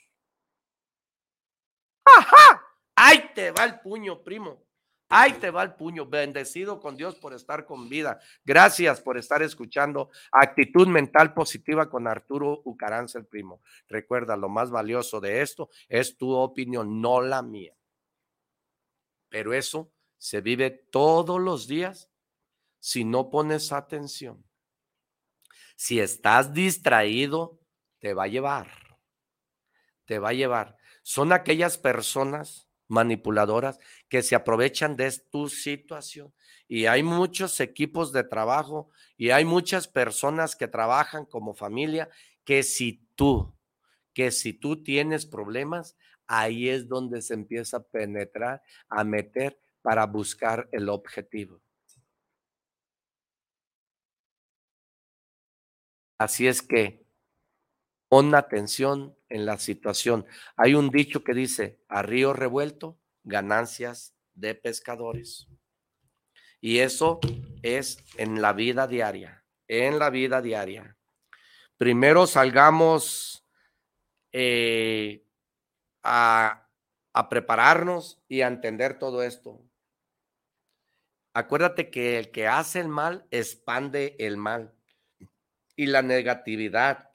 ¡Ajá! Ahí te va el puño, primo. Ahí te va el puño. Bendecido con Dios por estar con vida. Gracias por estar escuchando Actitud Mental Positiva con Arturo Ucaranza, el primo. Recuerda, lo más valioso de esto es tu opinión, no la mía. Pero eso se vive todos los días si no pones atención. Si estás distraído, te va a llevar. Te va a llevar. Son aquellas personas manipuladoras que se aprovechan de tu situación. Y hay muchos equipos de trabajo y hay muchas personas que trabajan como familia que si tú, que si tú tienes problemas, ahí es donde se empieza a penetrar, a meter para buscar el objetivo. Así es que pon atención en la situación. Hay un dicho que dice, a río revuelto, ganancias de pescadores. Y eso es en la vida diaria, en la vida diaria. Primero salgamos eh, a, a prepararnos y a entender todo esto. Acuérdate que el que hace el mal expande el mal y la negatividad.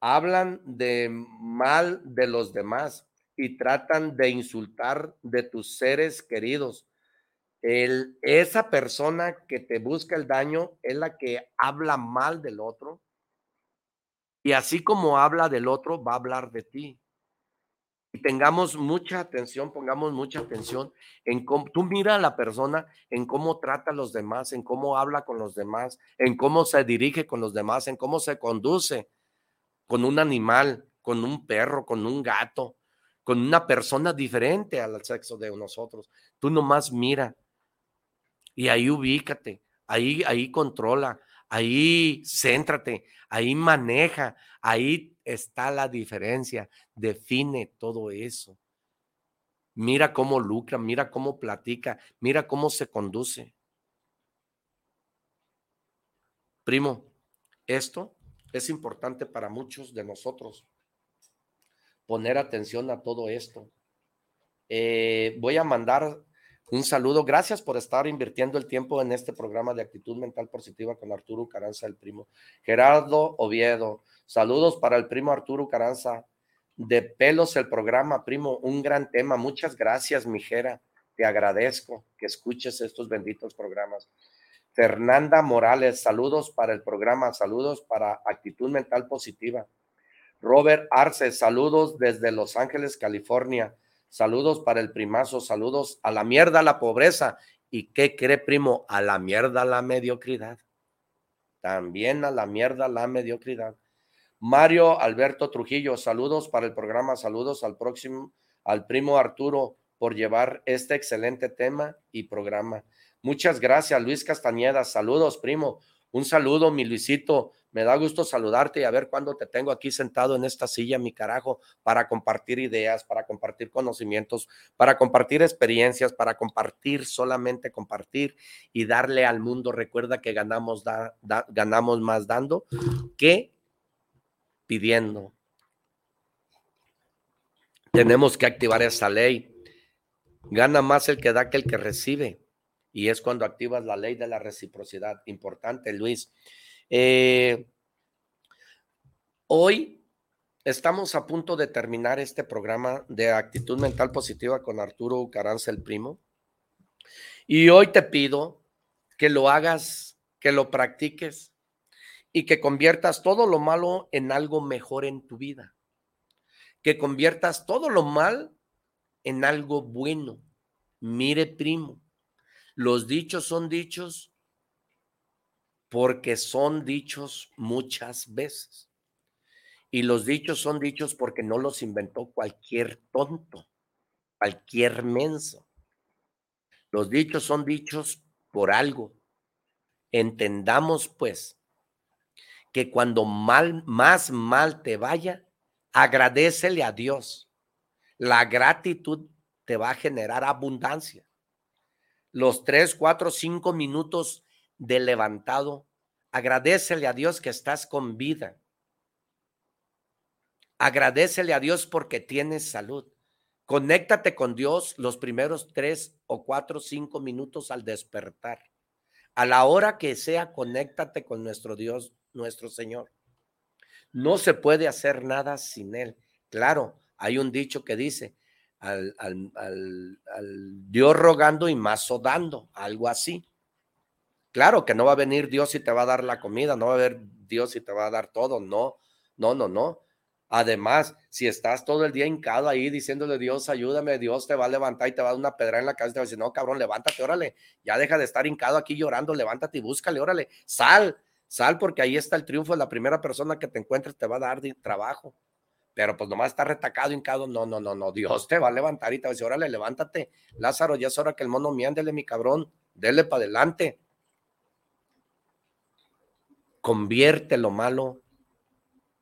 Hablan de mal de los demás y tratan de insultar de tus seres queridos. El, esa persona que te busca el daño es la que habla mal del otro. Y así como habla del otro, va a hablar de ti. Y tengamos mucha atención, pongamos mucha atención en cómo tú mira a la persona, en cómo trata a los demás, en cómo habla con los demás, en cómo se dirige con los demás, en cómo se conduce con un animal, con un perro, con un gato, con una persona diferente al sexo de nosotros. Tú nomás mira y ahí ubícate, ahí, ahí controla, ahí céntrate, ahí maneja, ahí está la diferencia. Define todo eso. Mira cómo lucra, mira cómo platica, mira cómo se conduce. Primo, esto es importante para muchos de nosotros. Poner atención a todo esto. Eh, voy a mandar un saludo. Gracias por estar invirtiendo el tiempo en este programa de actitud mental positiva con Arturo Caranza, el primo. Gerardo Oviedo, saludos para el primo Arturo Caranza. De pelos el programa, primo, un gran tema. Muchas gracias, Mijera. Te agradezco que escuches estos benditos programas. Fernanda Morales, saludos para el programa, saludos para actitud mental positiva. Robert Arce, saludos desde Los Ángeles, California. Saludos para el primazo, saludos a la mierda, la pobreza. ¿Y qué cree, primo? A la mierda, la mediocridad. También a la mierda, la mediocridad. Mario Alberto Trujillo, saludos para el programa, saludos al próximo, al primo Arturo por llevar este excelente tema y programa. Muchas gracias, Luis Castañeda. Saludos, primo. Un saludo, mi Luisito. Me da gusto saludarte y a ver cuándo te tengo aquí sentado en esta silla, mi carajo, para compartir ideas, para compartir conocimientos, para compartir experiencias, para compartir, solamente compartir y darle al mundo. Recuerda que ganamos, ganamos más dando que pidiendo. Tenemos que activar esa ley. Gana más el que da que el que recibe. Y es cuando activas la ley de la reciprocidad. Importante, Luis. Eh, hoy estamos a punto de terminar este programa de actitud mental positiva con Arturo Caranza, el primo. Y hoy te pido que lo hagas, que lo practiques y que conviertas todo lo malo en algo mejor en tu vida. Que conviertas todo lo mal en algo bueno. Mire, primo, los dichos son dichos porque son dichos muchas veces. Y los dichos son dichos porque no los inventó cualquier tonto, cualquier menso. Los dichos son dichos por algo. Entendamos pues que cuando mal, más mal te vaya, agradecele a Dios. La gratitud te va a generar abundancia. Los tres, cuatro, cinco minutos de levantado, agradecele a Dios que estás con vida. Agradecele a Dios porque tienes salud. Conéctate con Dios los primeros tres o cuatro, cinco minutos al despertar. A la hora que sea, conéctate con nuestro Dios, nuestro Señor. No se puede hacer nada sin Él. Claro, hay un dicho que dice, al, al, al, al Dios rogando y mazo dando, algo así. Claro que no va a venir Dios y te va a dar la comida, no va a haber Dios y te va a dar todo, no, no, no, no. Además, si estás todo el día hincado ahí diciéndole Dios, ayúdame, Dios te va a levantar y te va a dar una pedra en la cabeza y te va a decir, no, cabrón, levántate, órale, ya deja de estar hincado aquí llorando, levántate y búscale, órale, sal, sal porque ahí está el triunfo, la primera persona que te encuentres te va a dar trabajo. Pero pues nomás está retacado, hincado, no, no, no, no, Dios te va a levantar y te va a decir, órale, levántate, Lázaro, ya es hora que el mono miéndele, mi cabrón, dele para adelante. Convierte lo malo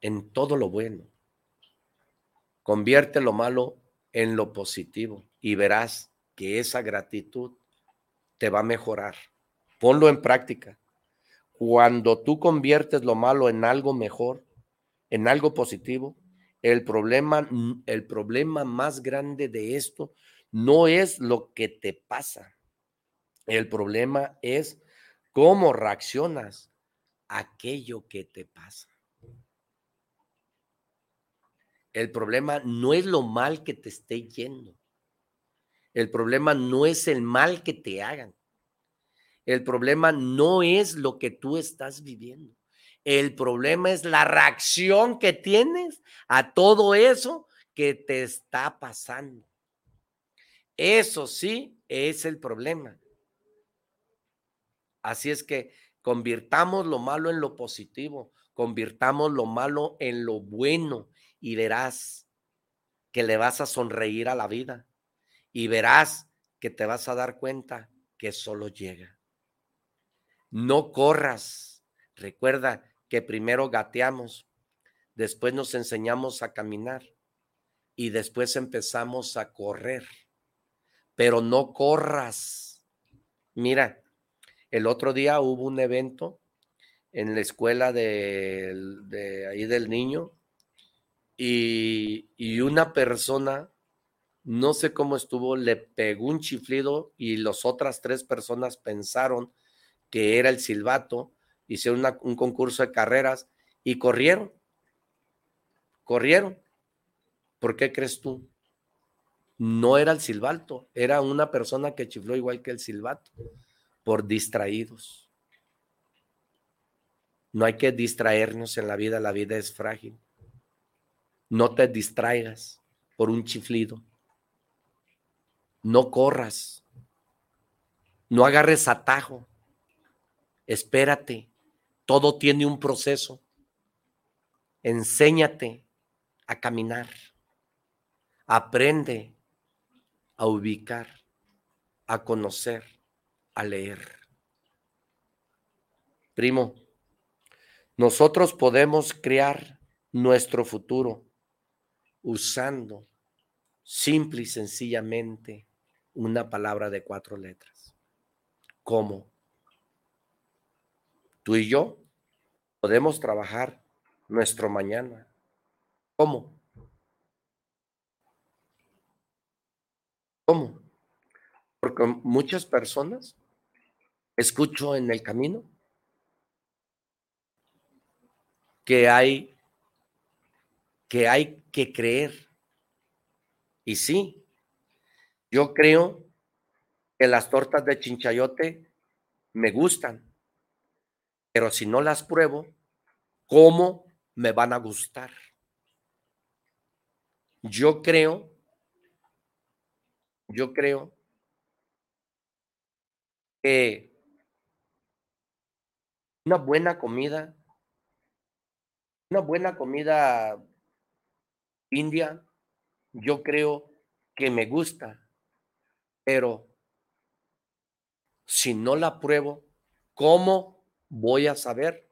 en todo lo bueno. Convierte lo malo en lo positivo y verás que esa gratitud te va a mejorar. Ponlo en práctica. Cuando tú conviertes lo malo en algo mejor, en algo positivo, el problema, el problema más grande de esto no es lo que te pasa. El problema es cómo reaccionas aquello que te pasa. El problema no es lo mal que te esté yendo. El problema no es el mal que te hagan. El problema no es lo que tú estás viviendo. El problema es la reacción que tienes a todo eso que te está pasando. Eso sí es el problema. Así es que Convirtamos lo malo en lo positivo, convirtamos lo malo en lo bueno y verás que le vas a sonreír a la vida y verás que te vas a dar cuenta que solo llega. No corras. Recuerda que primero gateamos, después nos enseñamos a caminar y después empezamos a correr. Pero no corras. Mira, el otro día hubo un evento en la escuela de, ahí del niño y, una persona, no sé cómo estuvo, le pegó un chiflido y las otras tres personas pensaron que era el silbato, hicieron un concurso de carreras y corrieron. Corrieron. ¿Por qué crees tú? No era el silbato, era una persona que chifló igual que el silbato por distraídos. No hay que distraernos en la vida, la vida es frágil. No te distraigas por un chiflido. No corras. No agarres atajo. Espérate. Todo tiene un proceso. Enséñate a caminar. Aprende a ubicar, a conocer a leer. Primo, nosotros podemos crear nuestro futuro usando simple y sencillamente una palabra de cuatro letras. ¿Cómo? Tú y yo podemos trabajar nuestro mañana. ¿Cómo? ¿Cómo? Porque muchas personas escucho en el camino que hay que hay que creer. Y sí, yo creo que las tortas de chinchayote me gustan, pero si no las pruebo, ¿cómo me van a gustar? Yo creo, yo creo que una buena comida, una buena comida india, yo creo que me gusta, pero si no la pruebo, ¿cómo voy a saber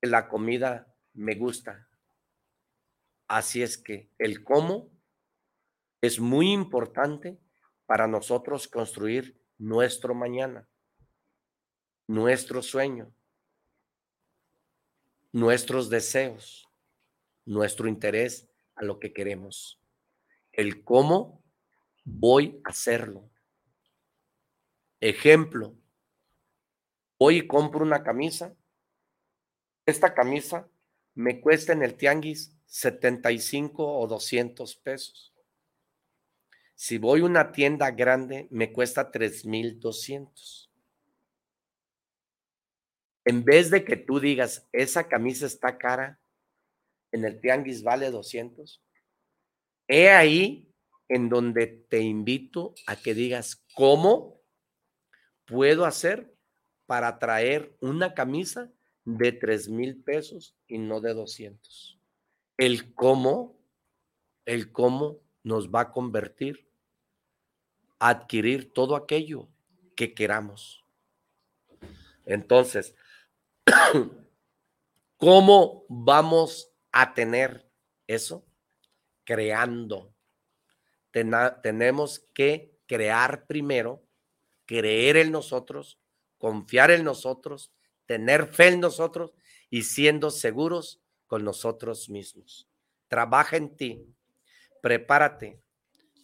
que la comida me gusta? Así es que el cómo es muy importante para nosotros construir nuestro mañana, nuestro sueño nuestros deseos, nuestro interés a lo que queremos. El cómo voy a hacerlo. Ejemplo, voy y compro una camisa. Esta camisa me cuesta en el tianguis 75 o 200 pesos. Si voy a una tienda grande, me cuesta 3,200. En vez de que tú digas, esa camisa está cara, en el tianguis vale 200. He ahí en donde te invito a que digas, ¿cómo puedo hacer para traer una camisa de 3 mil pesos y no de 200? El cómo, el cómo nos va a convertir a adquirir todo aquello que queramos. Entonces, ¿cómo vamos a tener eso? Creando. tenemos que crear primero, creer en nosotros, confiar en nosotros, tener fe en nosotros y siendo seguros con nosotros mismos. Trabaja en ti, prepárate.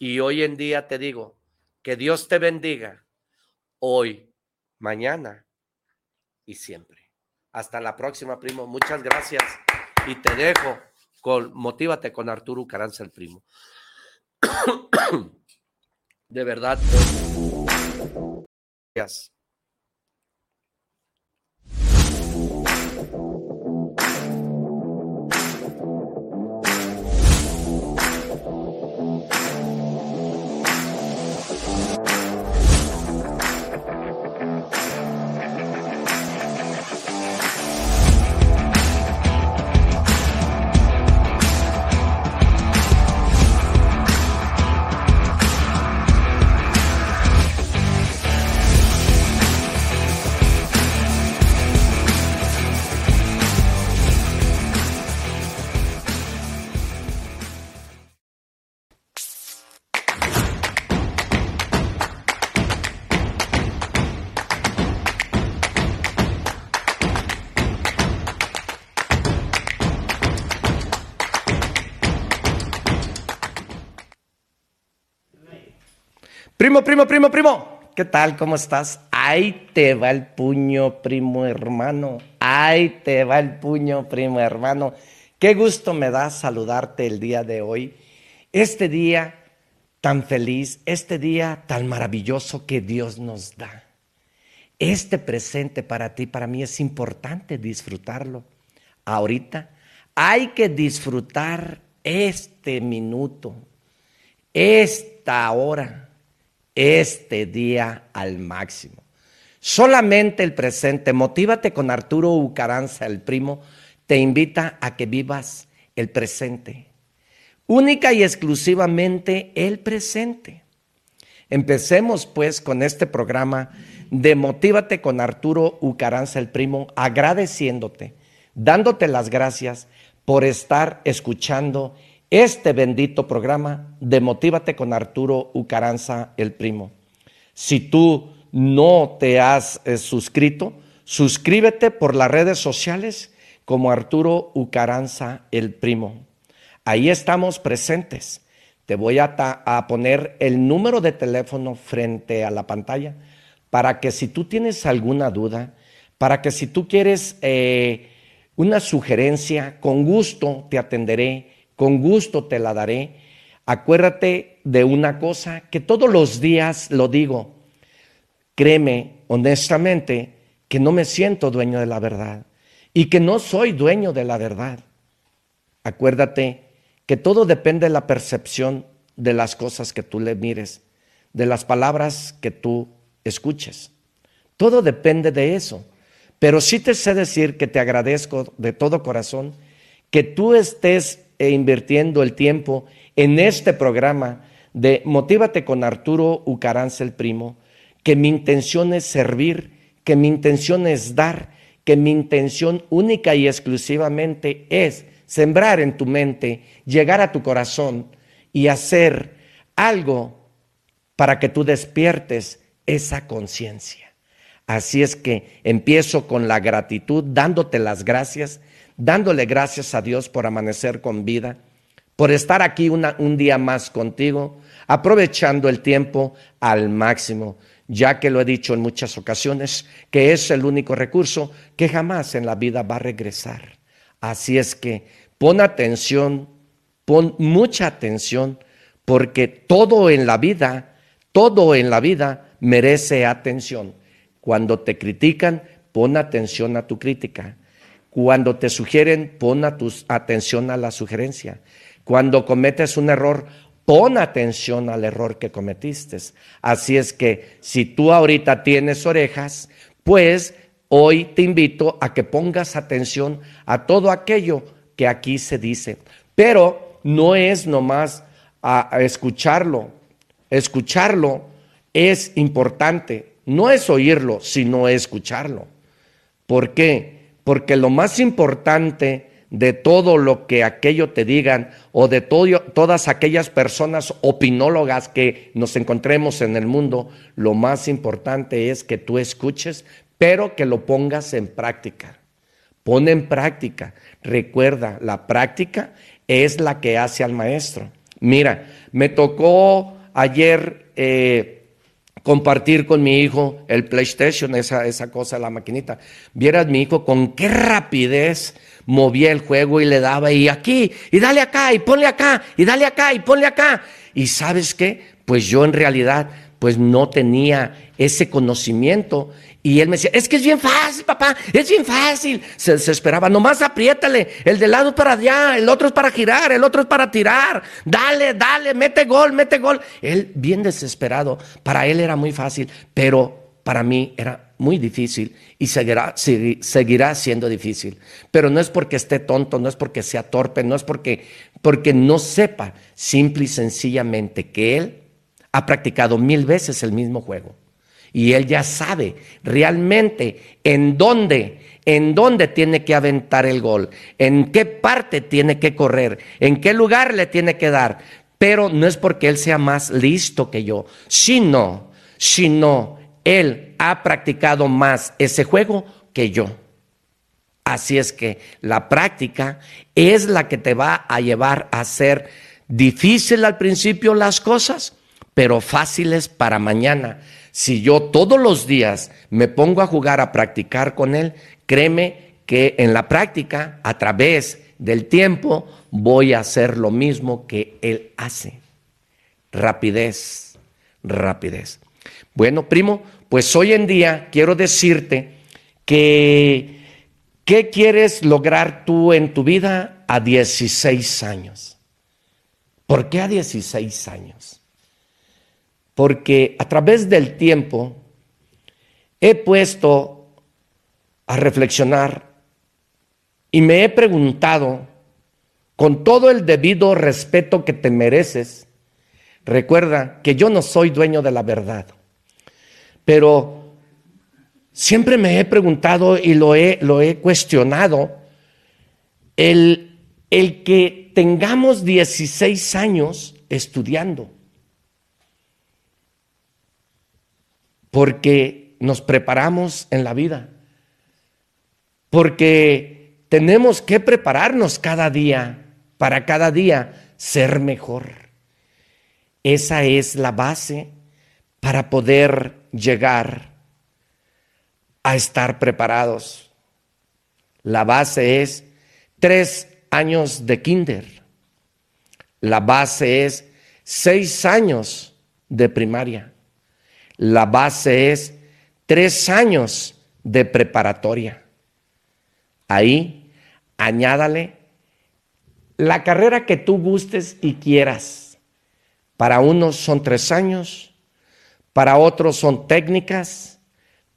Y hoy en día te digo, que Dios te bendiga hoy, mañana y siempre. Hasta la próxima, primo. Muchas gracias. Y te dejo con Motívate con Arturo Caranza, el primo. De verdad. Gracias. Primo, primo, primo, primo. ¿Qué tal? ¿Cómo estás? Ahí te va el puño, primo hermano. Ahí te va el puño, primo hermano. Qué gusto me da saludarte el día de hoy. Este día tan feliz, este día tan maravilloso que Dios nos da. Este presente para ti, para mí es importante disfrutarlo. Ahorita hay que disfrutar este minuto, esta hora este día al máximo. Solamente el presente, motívate con Arturo Ucaranza, el primo, te invita a que vivas el presente. Única y exclusivamente el presente. Empecemos pues con este programa de Motívate con Arturo Ucaranza, el primo, agradeciéndote, dándote las gracias por estar escuchando este bendito programa de Motívate con Arturo Ucaranza, el primo. Si tú no te has eh, suscrito, suscríbete por las redes sociales como Arturo Ucaranza, el primo. Ahí estamos presentes. Te voy a, poner el número de teléfono frente a la pantalla para que si tú tienes alguna duda, para que si tú quieres eh, una sugerencia, con gusto te atenderé con gusto te la daré. Acuérdate de una cosa que todos los días lo digo. Créeme honestamente que no me siento dueño de la verdad y que no soy dueño de la verdad. Acuérdate que todo depende de la percepción de las cosas que tú le mires, de las palabras que tú escuches. Todo depende de eso. Pero sí te sé decir que te agradezco de todo corazón que tú estés e invirtiendo el tiempo en este programa de Motívate con Arturo Ucaranza el primo, que mi intención es servir, que mi intención es dar, que mi intención única y exclusivamente es sembrar en tu mente, llegar a tu corazón y hacer algo para que tú despiertes esa conciencia. Así es que empiezo con la gratitud, dándote las gracias dándole gracias a Dios por amanecer con vida, por estar aquí un día más contigo, aprovechando el tiempo al máximo, ya que lo he dicho en muchas ocasiones, que es el único recurso que jamás en la vida va a regresar. Así es que pon atención, pon mucha atención, porque todo en la vida, todo en la vida merece atención. Cuando te critican, pon atención a tu crítica. Cuando te sugieren, pon atención a la sugerencia. Cuando cometes un error, pon atención al error que cometiste. Así es que si tú ahorita tienes orejas, pues hoy te invito a que pongas atención a todo aquello que aquí se dice. Pero no es nomás a, escucharlo. Escucharlo es importante. No es oírlo, sino escucharlo. ¿Por qué? Porque lo más importante de todo lo que aquello te digan o de todas aquellas personas opinólogas que nos encontremos en el mundo, lo más importante es que tú escuches, pero que lo pongas en práctica. Pon en práctica. Recuerda, la práctica es la que hace al maestro. Mira, me tocó ayer eh, compartir con mi hijo el PlayStation, esa, esa cosa, la maquinita. Vieras mi hijo con qué rapidez movía el juego y le daba y aquí, y dale acá, y ponle acá, y dale acá, y ponle acá. Y sabes qué? Pues yo en realidad pues no tenía ese conocimiento y él me decía, es que es bien fácil, papá, es bien fácil. Se desesperaba, nomás apriétale, el de lado para allá, el otro es para girar, el otro es para tirar. Dale, dale, mete gol, mete gol. Él bien desesperado, para él era muy fácil, pero para mí era muy difícil y seguirá, seguirá siendo difícil. Pero no es porque esté tonto, no es porque sea torpe, no es porque, porque no sepa, simple y sencillamente que él ha practicado mil veces el mismo juego y él ya sabe realmente en dónde, en dónde tiene que aventar el gol, en qué parte tiene que correr, en qué lugar le tiene que dar. Pero no es porque él sea más listo que yo, sino, sino él ha practicado más ese juego que yo. Así es que la práctica es la que te va a llevar a hacer difícil al principio las cosas, pero fáciles para mañana. Si yo todos los días me pongo a jugar, a practicar con Él, créeme que en la práctica, a través del tiempo, voy a hacer lo mismo que Él hace. Rapidez, rapidez. Bueno, primo, pues hoy en día quiero decirte que, ¿qué quieres lograr tú en tu vida a 16 años? ¿Por qué a 16 años? Porque a través del tiempo he puesto a reflexionar y me he preguntado, con todo el debido respeto que te mereces, recuerda que yo no soy dueño de la verdad, pero siempre me he preguntado y lo he, lo he cuestionado, el, el que tengamos 16 años estudiando porque nos preparamos en la vida, porque tenemos que prepararnos cada día para cada día ser mejor. Esa es la base para poder llegar a estar preparados. La base es tres años de kinder. La base es seis años de primaria. La base es tres años de preparatoria. Ahí añádale la carrera que tú gustes y quieras. Para unos son tres años, para otros son técnicas,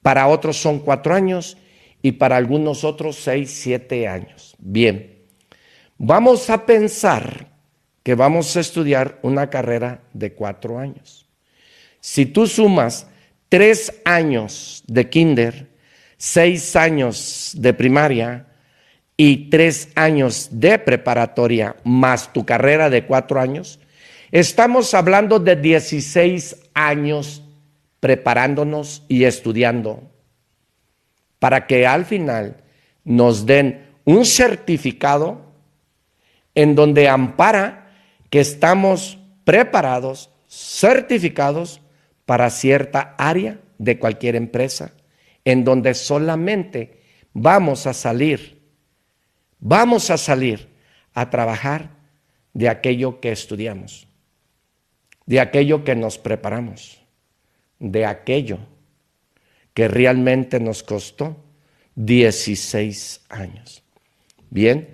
para otros son cuatro años y para algunos otros seis, siete años. Bien, vamos a pensar que vamos a estudiar una carrera de cuatro años. Si tú sumas tres años de kinder, seis años de primaria y tres años de preparatoria más tu carrera de cuatro años, estamos hablando de 16 años preparándonos y estudiando para que al final nos den un certificado en donde ampara que estamos preparados, certificados para cierta área de cualquier empresa, en donde solamente vamos a salir, vamos a salir a trabajar de aquello que estudiamos. de aquello que nos preparamos, de aquello que realmente nos costó 16 años. Bien,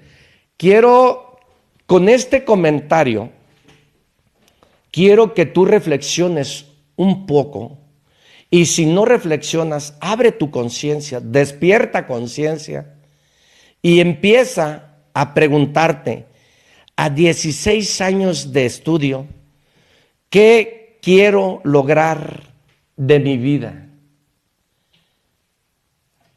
quiero con este comentario, quiero que tú reflexiones un poco y si no reflexionas, abre tu conciencia, despierta conciencia y empieza a preguntarte, a 16 años de estudio, ¿qué quiero lograr de mi vida?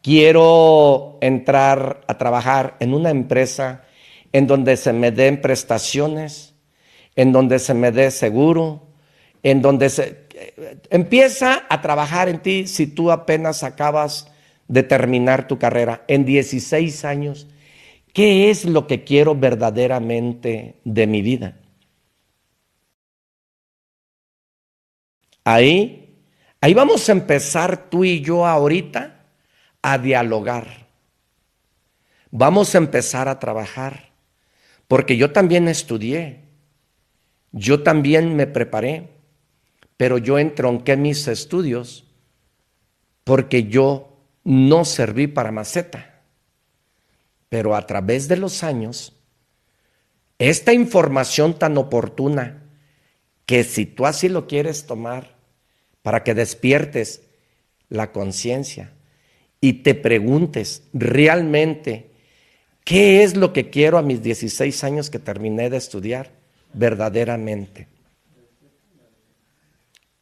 Quiero entrar a trabajar en una empresa en donde se me den prestaciones, en donde se me dé seguro, en donde se empieza a trabajar en ti si tú apenas acabas de terminar tu carrera en 16 años. ¿Qué es lo que quiero verdaderamente de mi vida? Ahí, ahí vamos a empezar tú y yo ahorita a dialogar. Vamos a empezar a trabajar, porque yo también estudié, yo también me preparé pero yo entronqué mis estudios porque yo no serví para maceta. Pero a través de los años, esta información tan oportuna, que si tú así lo quieres tomar, para que despiertes la conciencia y te preguntes realmente, ¿qué es lo que quiero a mis 16 años que terminé de estudiar verdaderamente?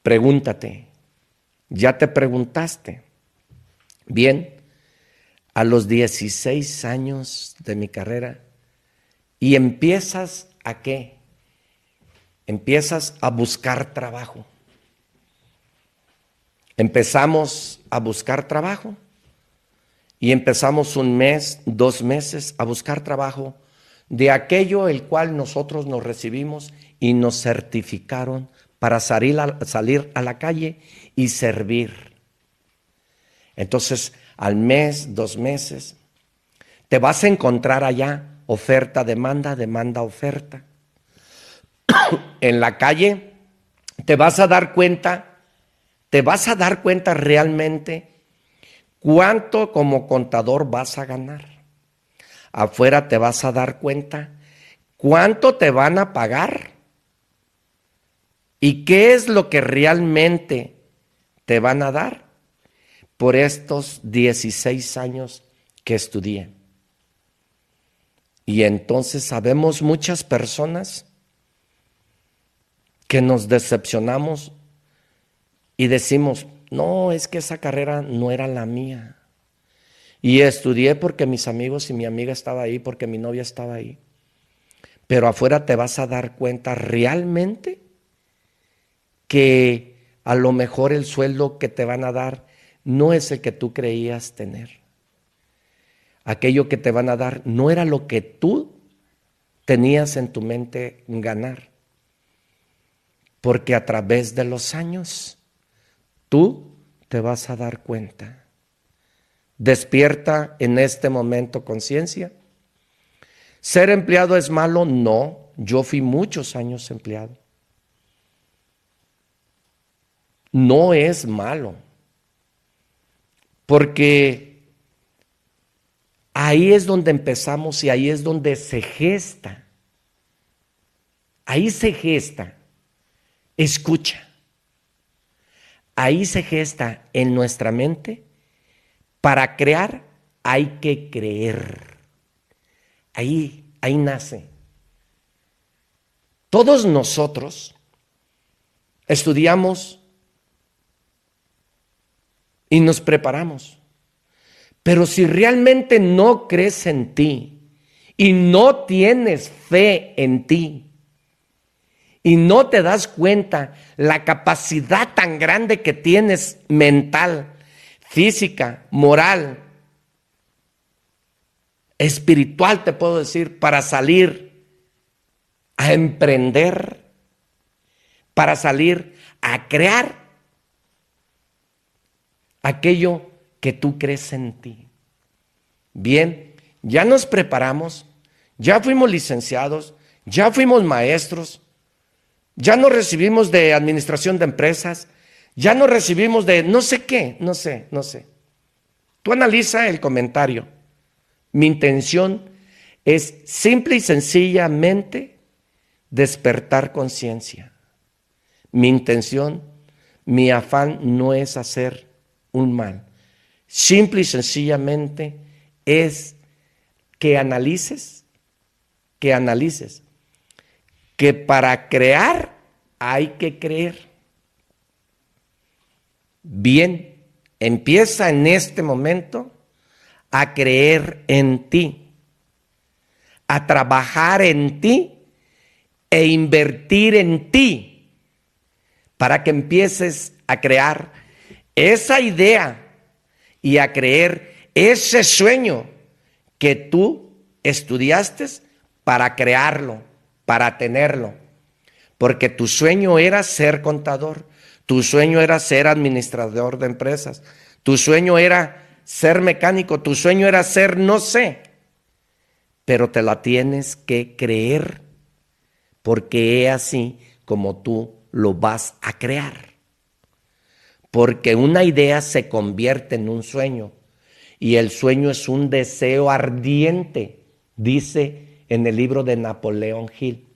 Pregúntate, ¿ya te preguntaste? Bien, a los 16 años de mi carrera, y empiezas a qué? Empiezas a buscar trabajo. Empezamos a buscar trabajo y empezamos un mes, dos meses a buscar trabajo de aquello el cual nosotros nos recibimos y nos certificaron para salir a, la calle y servir. Entonces, al mes, dos meses, te vas a encontrar allá oferta, demanda, demanda, oferta. en la calle te vas a dar cuenta, te vas a dar cuenta realmente cuánto como contador vas a ganar. Afuera te vas a dar cuenta cuánto te van a pagar ¿Y qué es lo que realmente te van a dar por estos 16 años que estudié? Y entonces sabemos muchas personas que nos decepcionamos y decimos, no, es que esa carrera no era la mía. Y estudié porque mis amigos y mi amiga estaba ahí, porque mi novia estaba ahí. Pero afuera te vas a dar cuenta realmente que a lo mejor el sueldo que te van a dar no es el que tú creías tener. Aquello que te van a dar no era lo que tú tenías en tu mente ganar. Porque a través de los años tú te vas a dar cuenta. Despierta en este momento conciencia. ¿Ser empleado es malo? No, yo fui muchos años empleado. No es malo. Porque ahí es donde empezamos y ahí es donde se gesta. Ahí se gesta. Escucha. Ahí se gesta en nuestra mente. Para crear hay que creer. Ahí, ahí nace. Todos nosotros estudiamos y nos preparamos. Pero si realmente no crees en ti y no tienes fe en ti y no te das cuenta la capacidad tan grande que tienes mental, física, moral, espiritual, te puedo decir, para salir a emprender, para salir a crear aquello que tú crees en ti. Bien, ya nos preparamos, ya fuimos licenciados, ya fuimos maestros, ya no recibimos de administración de empresas, ya no recibimos de no sé qué, no sé, no sé. Tú analiza el comentario. Mi intención es simple y sencillamente despertar conciencia. Mi intención, mi afán no es hacer un mal. Simple y sencillamente es que analices, que analices, que para crear hay que creer. Bien, empieza en este momento a creer en ti, a trabajar en ti e invertir en ti para que empieces a crear esa idea y a creer ese sueño que tú estudiaste para crearlo, para tenerlo. Porque tu sueño era ser contador, tu sueño era ser administrador de empresas, tu sueño era ser mecánico, tu sueño era ser no sé, pero te la tienes que creer porque es así como tú lo vas a crear. Porque una idea se convierte en un sueño y el sueño es un deseo ardiente, dice en el libro de Napoleón Hill.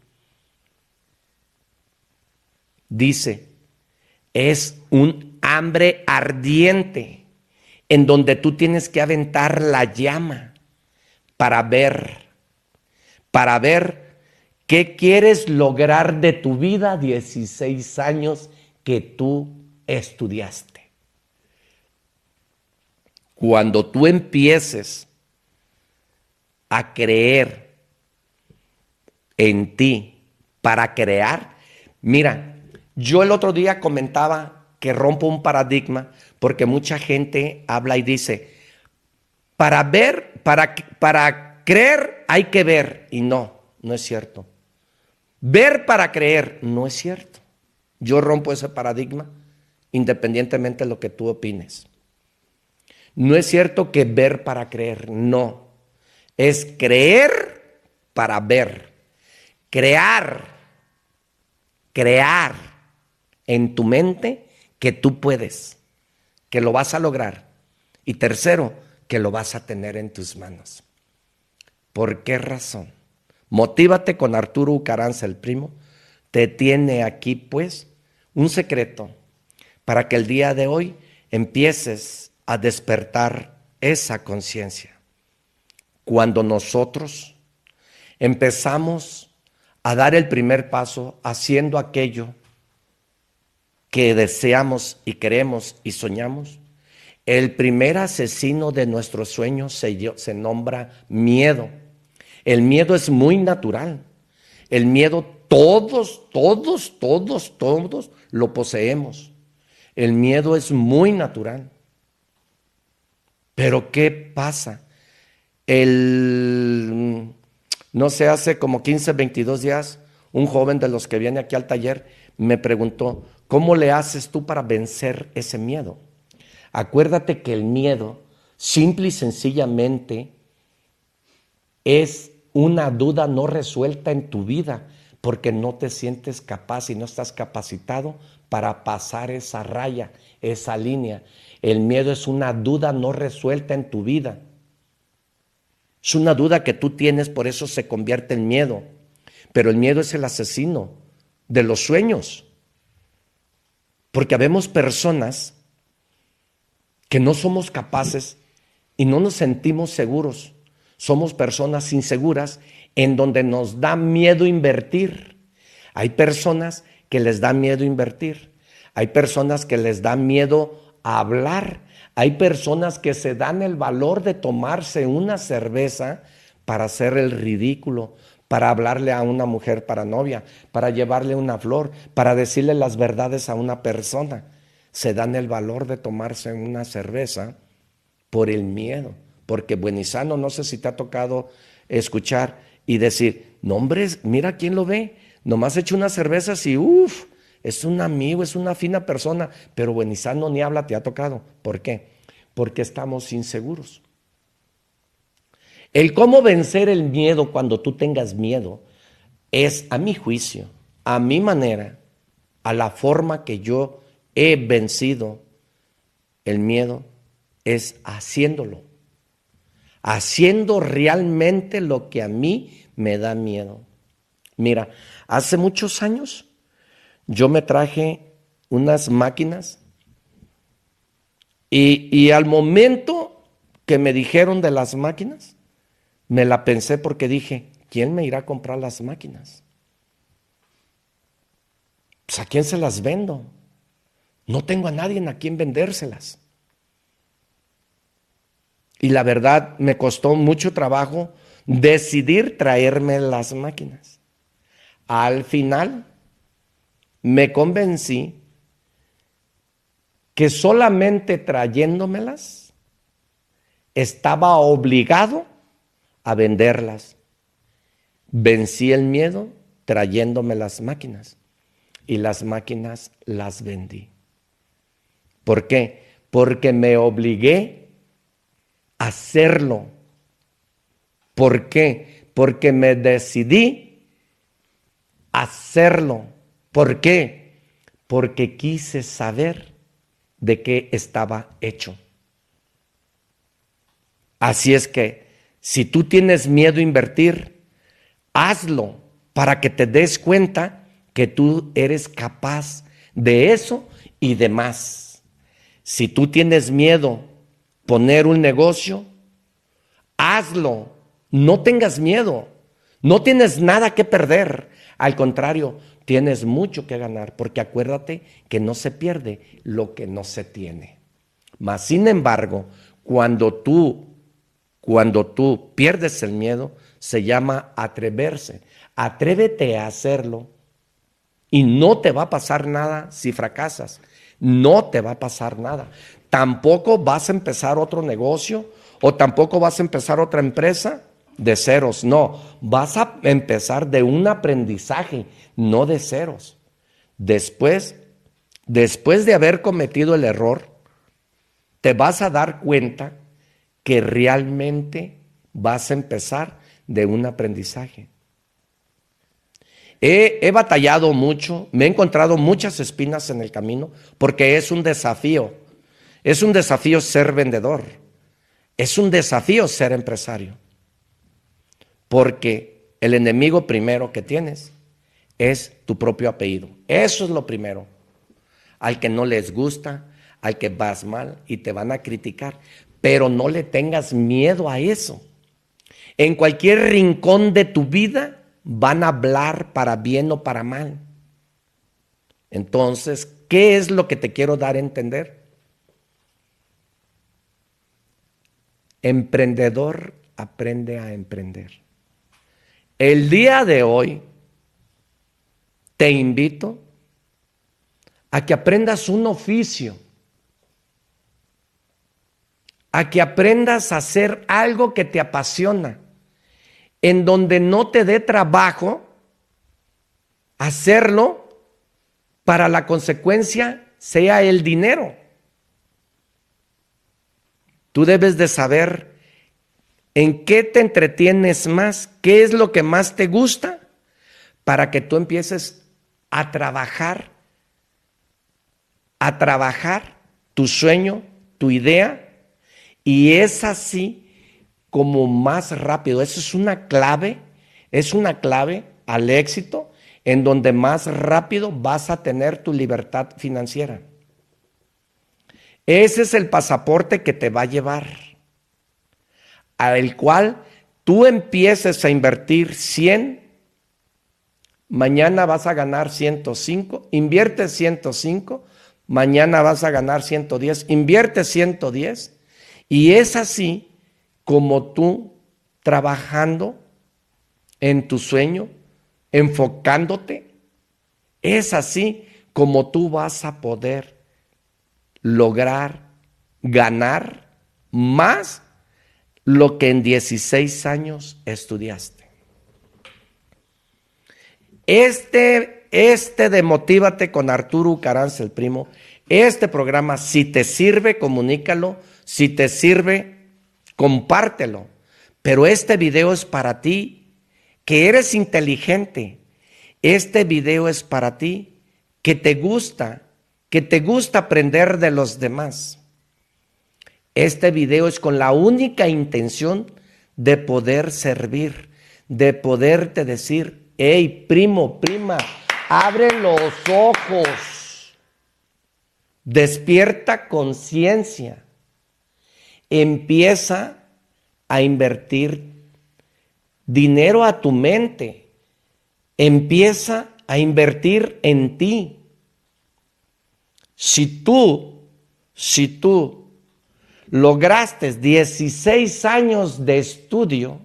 Dice, es un hambre ardiente en donde tú tienes que aventar la llama para ver, para ver qué quieres lograr de tu vida 16 años que tú estudiaste. Cuando tú empieces a creer en ti para crear, mira, yo el otro día comentaba que rompo un paradigma porque mucha gente habla y dice, para ver, para, para creer hay que ver. Y no, no es cierto. Ver para creer no es cierto. Yo rompo ese paradigma independientemente de lo que tú opines. No es cierto que ver para creer, no. Es creer para ver. Crear, crear en tu mente que tú puedes, que lo vas a lograr. Y tercero, que lo vas a tener en tus manos. ¿Por qué razón? Motívate con Arturo Ucaranza, el primo. Te tiene aquí, pues, un secreto para que el día de hoy empieces a despertar esa conciencia. Cuando nosotros empezamos a dar el primer paso haciendo aquello que deseamos y queremos y soñamos, el primer asesino de nuestros sueños se, se nombra miedo. El miedo es muy natural. El miedo todos, todos, todos, todos lo poseemos. El miedo es muy natural. Pero ¿qué pasa? No sé, hace como 15, 22 días, un joven de los que viene aquí al taller me preguntó, ¿cómo le haces tú para vencer ese miedo? Acuérdate que el miedo, simple y sencillamente, es una duda no resuelta en tu vida porque no te sientes capaz y no estás capacitado para pasar esa raya, esa línea. El miedo es una duda no resuelta en tu vida. Es una duda que tú tienes, por eso se convierte en miedo. Pero el miedo es el asesino de los sueños. Porque habemos personas que no somos capaces y no nos sentimos seguros. Somos personas inseguras en donde nos da miedo invertir. Hay personas que les da miedo invertir. Hay personas que les da miedo hablar. Hay personas que se dan el valor de tomarse una cerveza para hacer el ridículo, para hablarle a una mujer para novia, para llevarle una flor, para decirle las verdades a una persona. Se dan el valor de tomarse una cerveza por el miedo. Porque Buenizano, no sé si te ha tocado escuchar y decir, no hombre, mira quién lo ve, Nomás echa unas cervezas y uff, es un amigo, es una fina persona, pero Buenizano ni habla, te ha tocado. ¿Por qué? Porque estamos inseguros. El cómo vencer el miedo cuando tú tengas miedo es, a mi juicio, a mi manera, a la forma que yo he vencido el miedo, es haciéndolo. Haciendo realmente lo que a mí me da miedo. Mira, hace muchos años yo me traje unas máquinas y, y al momento que me dijeron de las máquinas, me la pensé porque dije, ¿quién me irá a comprar las máquinas? Pues a quién se las vendo. No tengo a nadie a quien vendérselas. Y la verdad me costó mucho trabajo decidir traerme las máquinas. Al final me convencí que solamente trayéndomelas estaba obligado a venderlas. Vencí el miedo trayéndome las máquinas y las máquinas las vendí. ¿Por qué? Porque me obligué a hacerlo. ¿Por qué? Porque me decidí hacerlo. ¿Por qué? Porque quise saber de qué estaba hecho. Así es que si tú tienes miedo a invertir, hazlo para que te des cuenta que tú eres capaz de eso y de más. Si tú tienes miedo poner un negocio, hazlo. No tengas miedo. No tienes nada que perder. Al contrario, tienes mucho que ganar, porque acuérdate que no se pierde lo que no se tiene. Mas, sin embargo, cuando tú cuando tú pierdes el miedo, se llama atreverse. Atrévete a hacerlo y no te va a pasar nada si fracasas. No te va a pasar nada. Tampoco vas a empezar otro negocio o tampoco vas a empezar otra empresa de ceros. No, vas a empezar de un aprendizaje, no de ceros. Después, después de haber cometido el error, te vas a dar cuenta que realmente vas a empezar de un aprendizaje. He, batallado mucho, me he encontrado muchas espinas en el camino, porque es un desafío. Es un desafío ser vendedor. Es un desafío ser empresario. Porque el enemigo primero que tienes es tu propio apellido. Eso es lo primero. Al que no les gusta, al que vas mal y te van a criticar pero no le tengas miedo a eso. En cualquier rincón de tu vida van a hablar para bien o para mal. Entonces, ¿qué es lo que te quiero dar a entender? Emprendedor aprende a emprender. El día de hoy te invito a que aprendas un oficio a que aprendas a hacer algo que te apasiona, en donde no te dé trabajo hacerlo para la consecuencia sea el dinero. Tú debes de saber en qué te entretienes más, qué es lo que más te gusta, para que tú empieces a trabajar, a trabajar tu sueño, tu idea, y es así como más rápido. Eso es una clave, es una clave al éxito en donde más rápido vas a tener tu libertad financiera. Ese es el pasaporte que te va a llevar, al cual tú empieces a invertir 100, mañana vas a ganar 105, invierte 105, mañana vas a ganar 110, invierte 110 y es así como tú trabajando en tu sueño, enfocándote, es así como tú vas a poder lograr ganar más lo que en 16 años estudiaste. Este, este de Motívate con Arturo Caranza, el primo, este programa, si te sirve, comunícalo si te sirve, compártelo. Pero este video es para ti, que eres inteligente este video es para ti, que te gusta, que te gusta aprender de los demás. Este video es con la única intención de poder servir, de poderte decir, hey, primo, prima, abre los ojos, despierta conciencia, empieza a invertir dinero a tu mente, empieza a invertir en ti. Si tú, si tú lograste 16 años de estudio,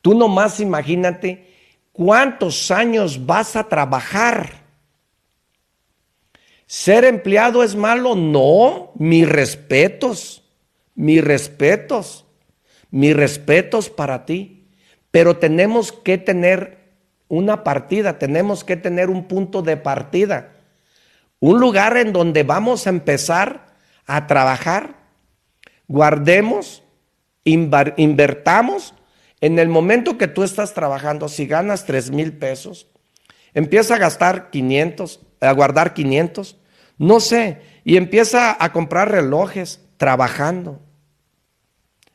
tú nomás imagínate cuántos años vas a trabajar. ¿Ser empleado es malo? No, mis respetos, mis respetos, mis respetos para ti. Pero tenemos que tener una partida, tenemos que tener un punto de partida, un lugar en donde vamos a empezar a trabajar, guardemos, invertamos. En el momento que tú estás trabajando, si ganas 3 mil pesos, empieza a gastar 500, a guardar 500, no sé, y empieza a comprar relojes trabajando.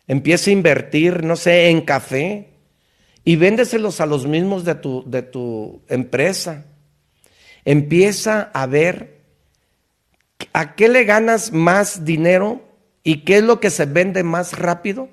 Empieza a invertir, no sé, en café y véndeselos a los mismos de tu, de tu empresa. Empieza a ver ¿A qué le ganas más dinero y qué es lo que se vende más rápido?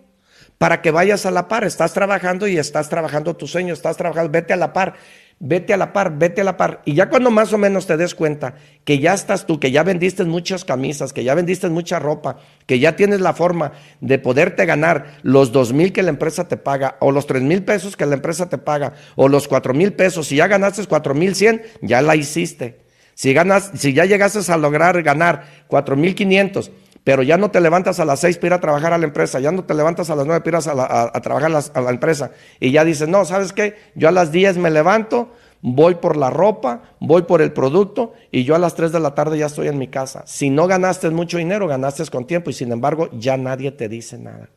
Para que vayas a la par. Estás trabajando y estás trabajando tu sueño, estás trabajando, vete a la par, vete a la par, vete a la par. Y ya cuando más o menos te des cuenta que ya estás tú, que ya vendiste muchas camisas, que ya vendiste mucha ropa, que ya tienes la forma de poderte ganar los dos mil que la empresa te paga, o los tres mil pesos que la empresa te paga, o los cuatro mil pesos, si ya ganaste cuatro mil cien, ya la hiciste. Si, ganas, si ya llegases a lograr ganar 4.500, pero ya no te levantas a las 6 para ir a trabajar a la empresa, ya no te levantas a las 9 para ir a, trabajar a la empresa, y ya dices, no, ¿sabes qué? Yo a las 10 me levanto, voy por la ropa, voy por el producto, y yo a las 3 de la tarde ya estoy en mi casa. Si no ganaste mucho dinero, ganaste con tiempo, y sin embargo ya nadie te dice nada.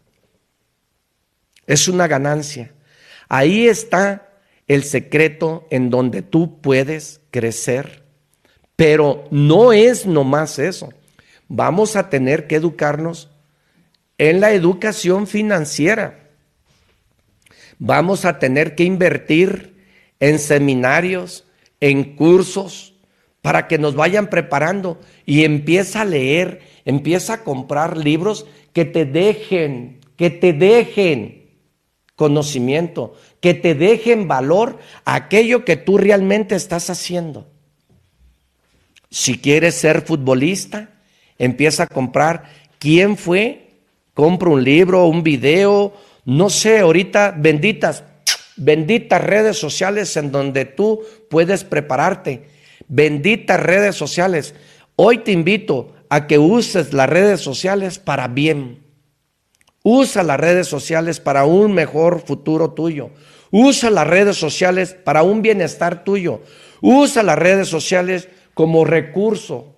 Es una ganancia. Ahí está el secreto en donde tú puedes crecer pero no es nomás eso. Vamos a tener que educarnos en la educación financiera. Vamos a tener que invertir en seminarios, en cursos, para que nos vayan preparando y empieza a leer, empieza a comprar libros que te dejen, que te dejen conocimiento, que te dejen valor a aquello que tú realmente estás haciendo. Si quieres ser futbolista, empieza a comprar. ¿Quién fue? Compra un libro, un video, no sé, ahorita benditas, benditas redes sociales en donde tú puedes prepararte. Benditas redes sociales. Hoy te invito a que uses las redes sociales para bien. Usa las redes sociales para un mejor futuro tuyo. Usa las redes sociales para un bienestar tuyo. Usa las redes sociales como recurso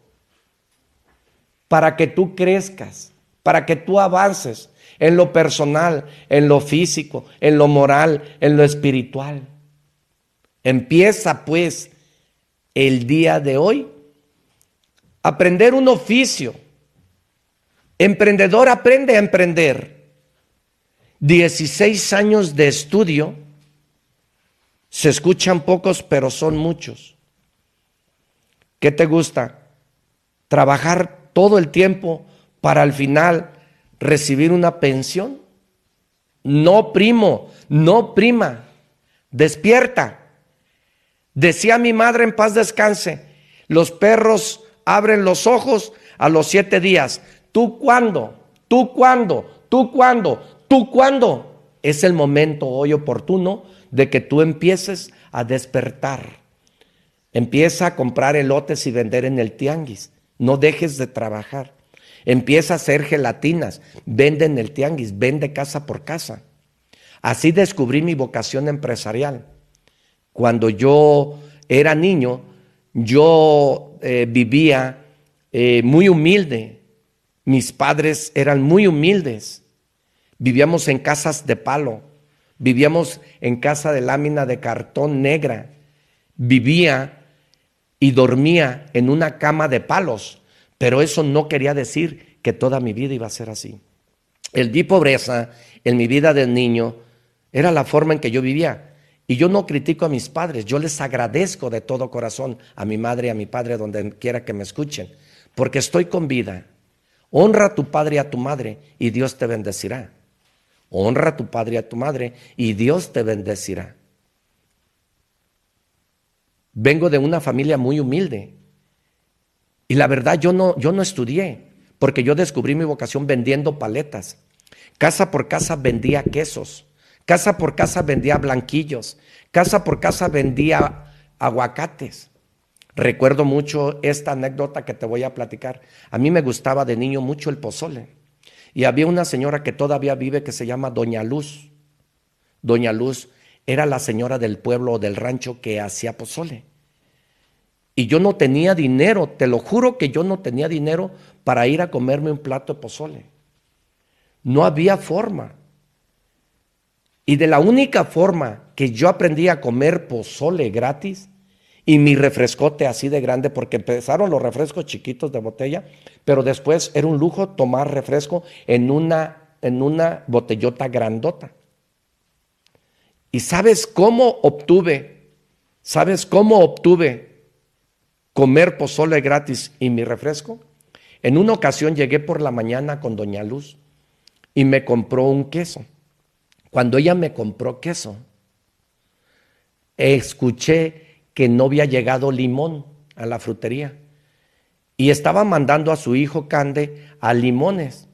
para que tú crezcas, para que tú avances en lo personal, en lo físico, en lo moral, en lo espiritual. Empieza pues el día de hoy a aprender un oficio. Emprendedor aprende a emprender. 16 años de estudio, se escuchan pocos, pero son muchos. ¿Qué te gusta? ¿Trabajar todo el tiempo para al final recibir una pensión? No, primo, no, prima. Despierta. Decía mi madre en paz descanse, los perros abren los ojos a los siete días. ¿Tú cuándo? ¿Tú cuándo? ¿Tú cuándo? ¿Tú cuándo? Es el momento hoy oportuno de que tú empieces a despertar. Empieza a comprar elotes y vender en el tianguis. No dejes de trabajar. Empieza a hacer gelatinas. Vende en el tianguis. Vende casa por casa. Así descubrí mi vocación empresarial. Cuando yo era niño, yo eh, vivía eh, muy humilde. Mis padres eran muy humildes. Vivíamos en casas de palo. Vivíamos en casa de lámina de cartón negra vivía y dormía en una cama de palos, pero eso no quería decir que toda mi vida iba a ser así. El vi pobreza en mi vida de niño, era la forma en que yo vivía. Y yo no critico a mis padres, yo les agradezco de todo corazón a mi madre y a mi padre donde quiera que me escuchen, porque estoy con vida. Honra a tu padre y a tu madre y Dios te bendecirá. Honra a tu padre y a tu madre y Dios te bendecirá. Vengo de una familia muy humilde y la verdad yo no, yo no estudié porque yo descubrí mi vocación vendiendo paletas. Casa por casa vendía quesos, casa por casa vendía blanquillos, casa por casa vendía aguacates. Recuerdo mucho esta anécdota que te voy a platicar. A mí me gustaba de niño mucho el pozole. Y había una señora que todavía vive que se llama Doña Luz. Doña Luz era la señora del pueblo o del rancho que hacía pozole. Y yo no tenía dinero, te lo juro que yo no tenía dinero para ir a comerme un plato de pozole. No había forma. Y de la única forma que yo aprendí a comer pozole gratis y mi refrescote así de grande, porque empezaron los refrescos chiquitos de botella, pero después era un lujo tomar refresco en una, en una botellota grandota. ¿Y sabes cómo obtuve? ¿Sabes cómo obtuve comer pozole gratis y mi refresco? En una ocasión llegué por la mañana con Doña Luz y me compró un queso. Cuando ella me compró queso, escuché que no había llegado limón a la frutería y estaba mandando a su hijo Cande a limones.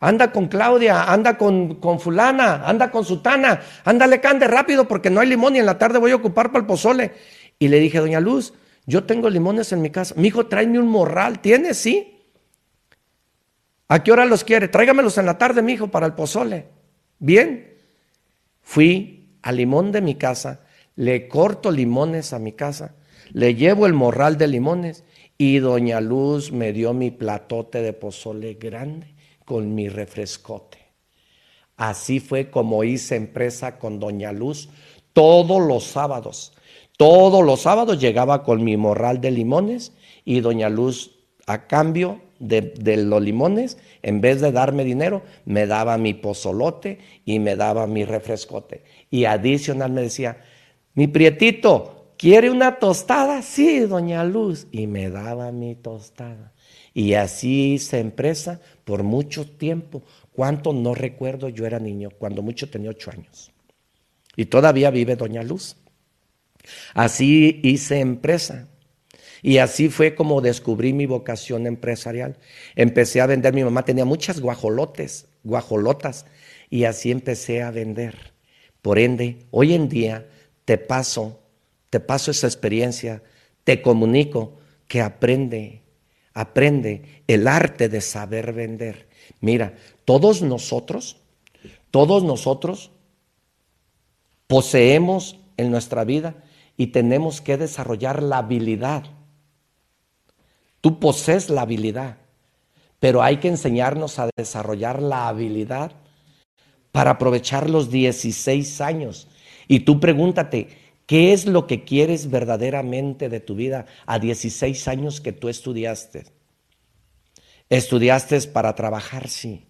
Anda con Claudia, anda con, con fulana, anda con sutana, ándale Cande rápido porque no hay limón y en la tarde voy a ocupar para el pozole. Y le dije, doña Luz, yo tengo limones en mi casa. Mi hijo, tráeme un morral, ¿tienes? Sí. ¿A qué hora los quiere? Tráigamelos en la tarde, mi hijo, para el pozole. Bien. Fui al limón de mi casa, le corto limones a mi casa, le llevo el morral de limones y doña Luz me dio mi platote de pozole grande con mi refrescote. Así fue como hice empresa con doña Luz todos los sábados. Todos los sábados llegaba con mi morral de limones y doña Luz a cambio de, los limones, en vez de darme dinero, me daba mi pozolote y me daba mi refrescote. Y adicional me decía, mi prietito, ¿quiere una tostada? Sí, doña Luz. Y me daba mi tostada. Y así hice empresa por mucho tiempo. ¿Cuánto? No recuerdo, yo era niño, cuando mucho tenía ocho años. Y todavía vive doña Luz. Así hice empresa. Y así fue como descubrí mi vocación empresarial. Empecé a vender, mi mamá tenía muchas guajolotes, guajolotas, y así empecé a vender. Por ende, hoy en día te paso, te paso esa experiencia, te comunico que aprende, aprende el arte de saber vender. Mira, todos nosotros, todos nosotros poseemos en nuestra vida y tenemos que desarrollar la habilidad Tú posees la habilidad, pero hay que enseñarnos a desarrollar la habilidad para aprovechar los 16 años. Y tú pregúntate, ¿qué es lo que quieres verdaderamente de tu vida a 16 años que tú estudiaste? ¿Estudiaste para trabajar? Sí.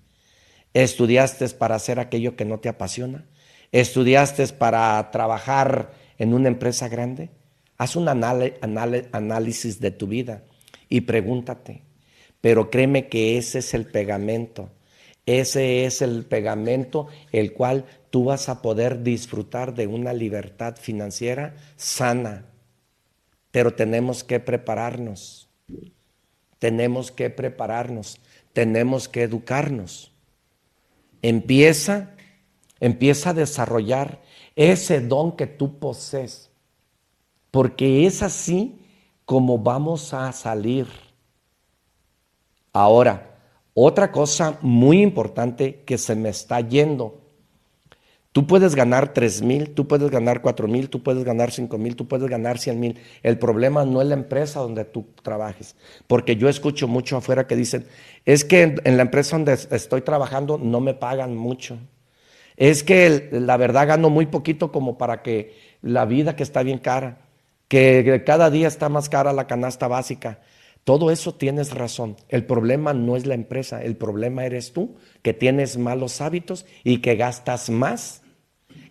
¿Estudiaste para hacer aquello que no te apasiona? ¿Estudiaste para trabajar en una empresa grande? Haz un análisis de tu vida y pregúntate. Pero créeme que ese es el pegamento. Ese es el pegamento el cual tú vas a poder disfrutar de una libertad financiera sana. Pero tenemos que prepararnos. Tenemos que prepararnos. Tenemos que educarnos. Empieza, empieza a desarrollar ese don que tú posees. Porque es así cómo vamos a salir. Ahora, otra cosa muy importante que se me está yendo. Tú puedes ganar 3 mil, tú puedes ganar 4 mil, tú puedes ganar 5 mil, tú puedes ganar 100 mil. El problema no es la empresa donde tú trabajes. Porque yo escucho mucho afuera que dicen, es que en, la empresa donde estoy trabajando no me pagan mucho. Es que la verdad gano muy poquito como para que la vida que está bien cara. que cada día está más cara la canasta básica. Todo eso tienes razón. El problema no es la empresa, el problema eres tú, que tienes malos hábitos y que gastas más,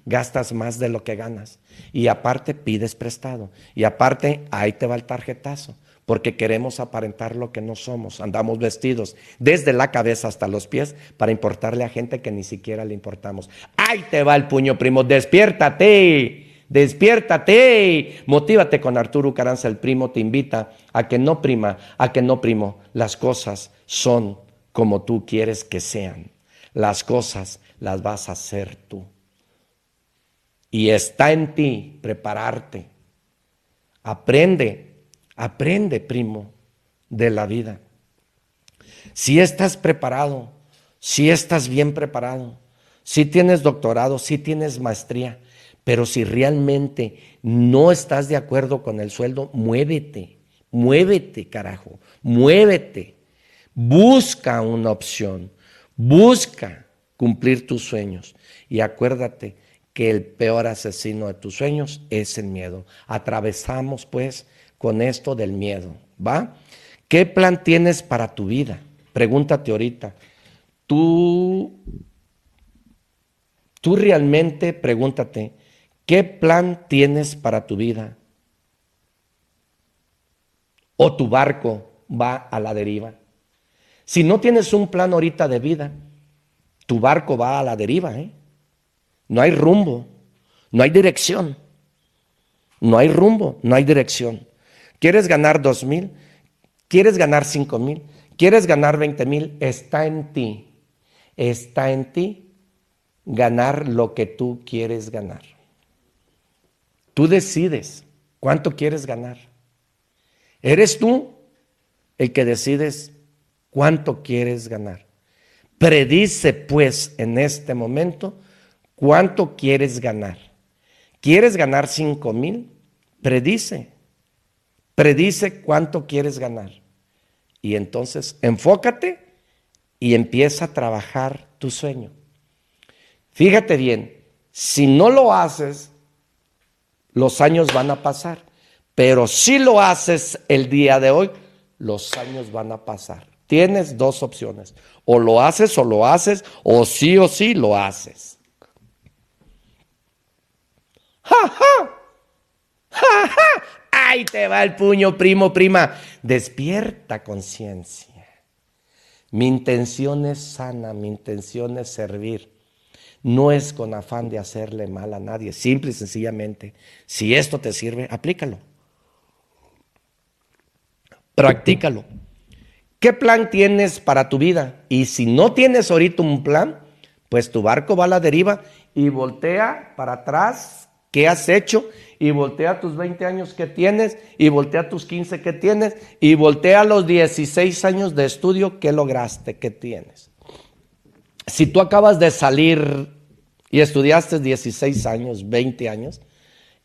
gastas más de lo que ganas. Y aparte pides prestado. Y aparte ahí te va el tarjetazo, porque queremos aparentar lo que no somos. Andamos vestidos desde la cabeza hasta los pies para importarle a gente que ni siquiera le importamos. Ahí te va el puño, primo, despiértate. Despiértate, motívate con Arturo Caranza, el primo te invita a que no prima, a que no primo, las cosas son como tú quieres que sean. Las cosas las vas a hacer tú. Y está en ti prepararte. Aprende, aprende, primo, de la vida. Si estás preparado, si estás bien preparado, si tienes doctorado, si tienes maestría, pero si realmente no estás de acuerdo con el sueldo, muévete, muévete, carajo, muévete. Busca una opción, busca cumplir tus sueños. Y acuérdate que el peor asesino de tus sueños es el miedo. Atravesamos pues con esto del miedo, ¿va? ¿Qué plan tienes para tu vida? Pregúntate ahorita. Tú, tú realmente, pregúntate, ¿Qué plan tienes para tu vida? ¿O tu barco va a la deriva? Si no tienes un plan ahorita de vida, tu barco va a la deriva. ¿eh? No hay rumbo, no hay dirección. No hay rumbo, no hay dirección. ¿Quieres ganar dos mil? ¿Quieres ganar cinco mil? ¿Quieres ganar veinte mil? Está en ti. Está en ti ganar lo que tú quieres ganar. Tú decides cuánto quieres ganar. Eres tú el que decides cuánto quieres ganar. Predice pues en este momento cuánto quieres ganar. ¿Quieres ganar cinco mil? Predice. Predice cuánto quieres ganar. Y entonces enfócate y empieza a trabajar tu sueño. Fíjate bien, si no lo haces, los años van a pasar. Pero si lo haces el día de hoy, los años van a pasar. Tienes dos opciones. O lo haces o lo haces, o sí o sí lo haces. ¡Ja, ja! ¡Ja, ja! ¡Ahí te va el puño, primo, prima! Despierta conciencia. Mi intención es sana, mi intención es servir no es con afán de hacerle mal a nadie, simple y sencillamente, si esto te sirve, aplícalo. Practícalo. ¿Qué plan tienes para tu vida? Y si no tienes ahorita un plan, pues tu barco va a la deriva y voltea para atrás. ¿Qué has hecho? Y voltea tus 20 años que tienes, y voltea tus 15 que tienes, y voltea los 16 años de estudio que lograste, que tienes. Si tú acabas de salir y estudiaste 16 años, 20 años,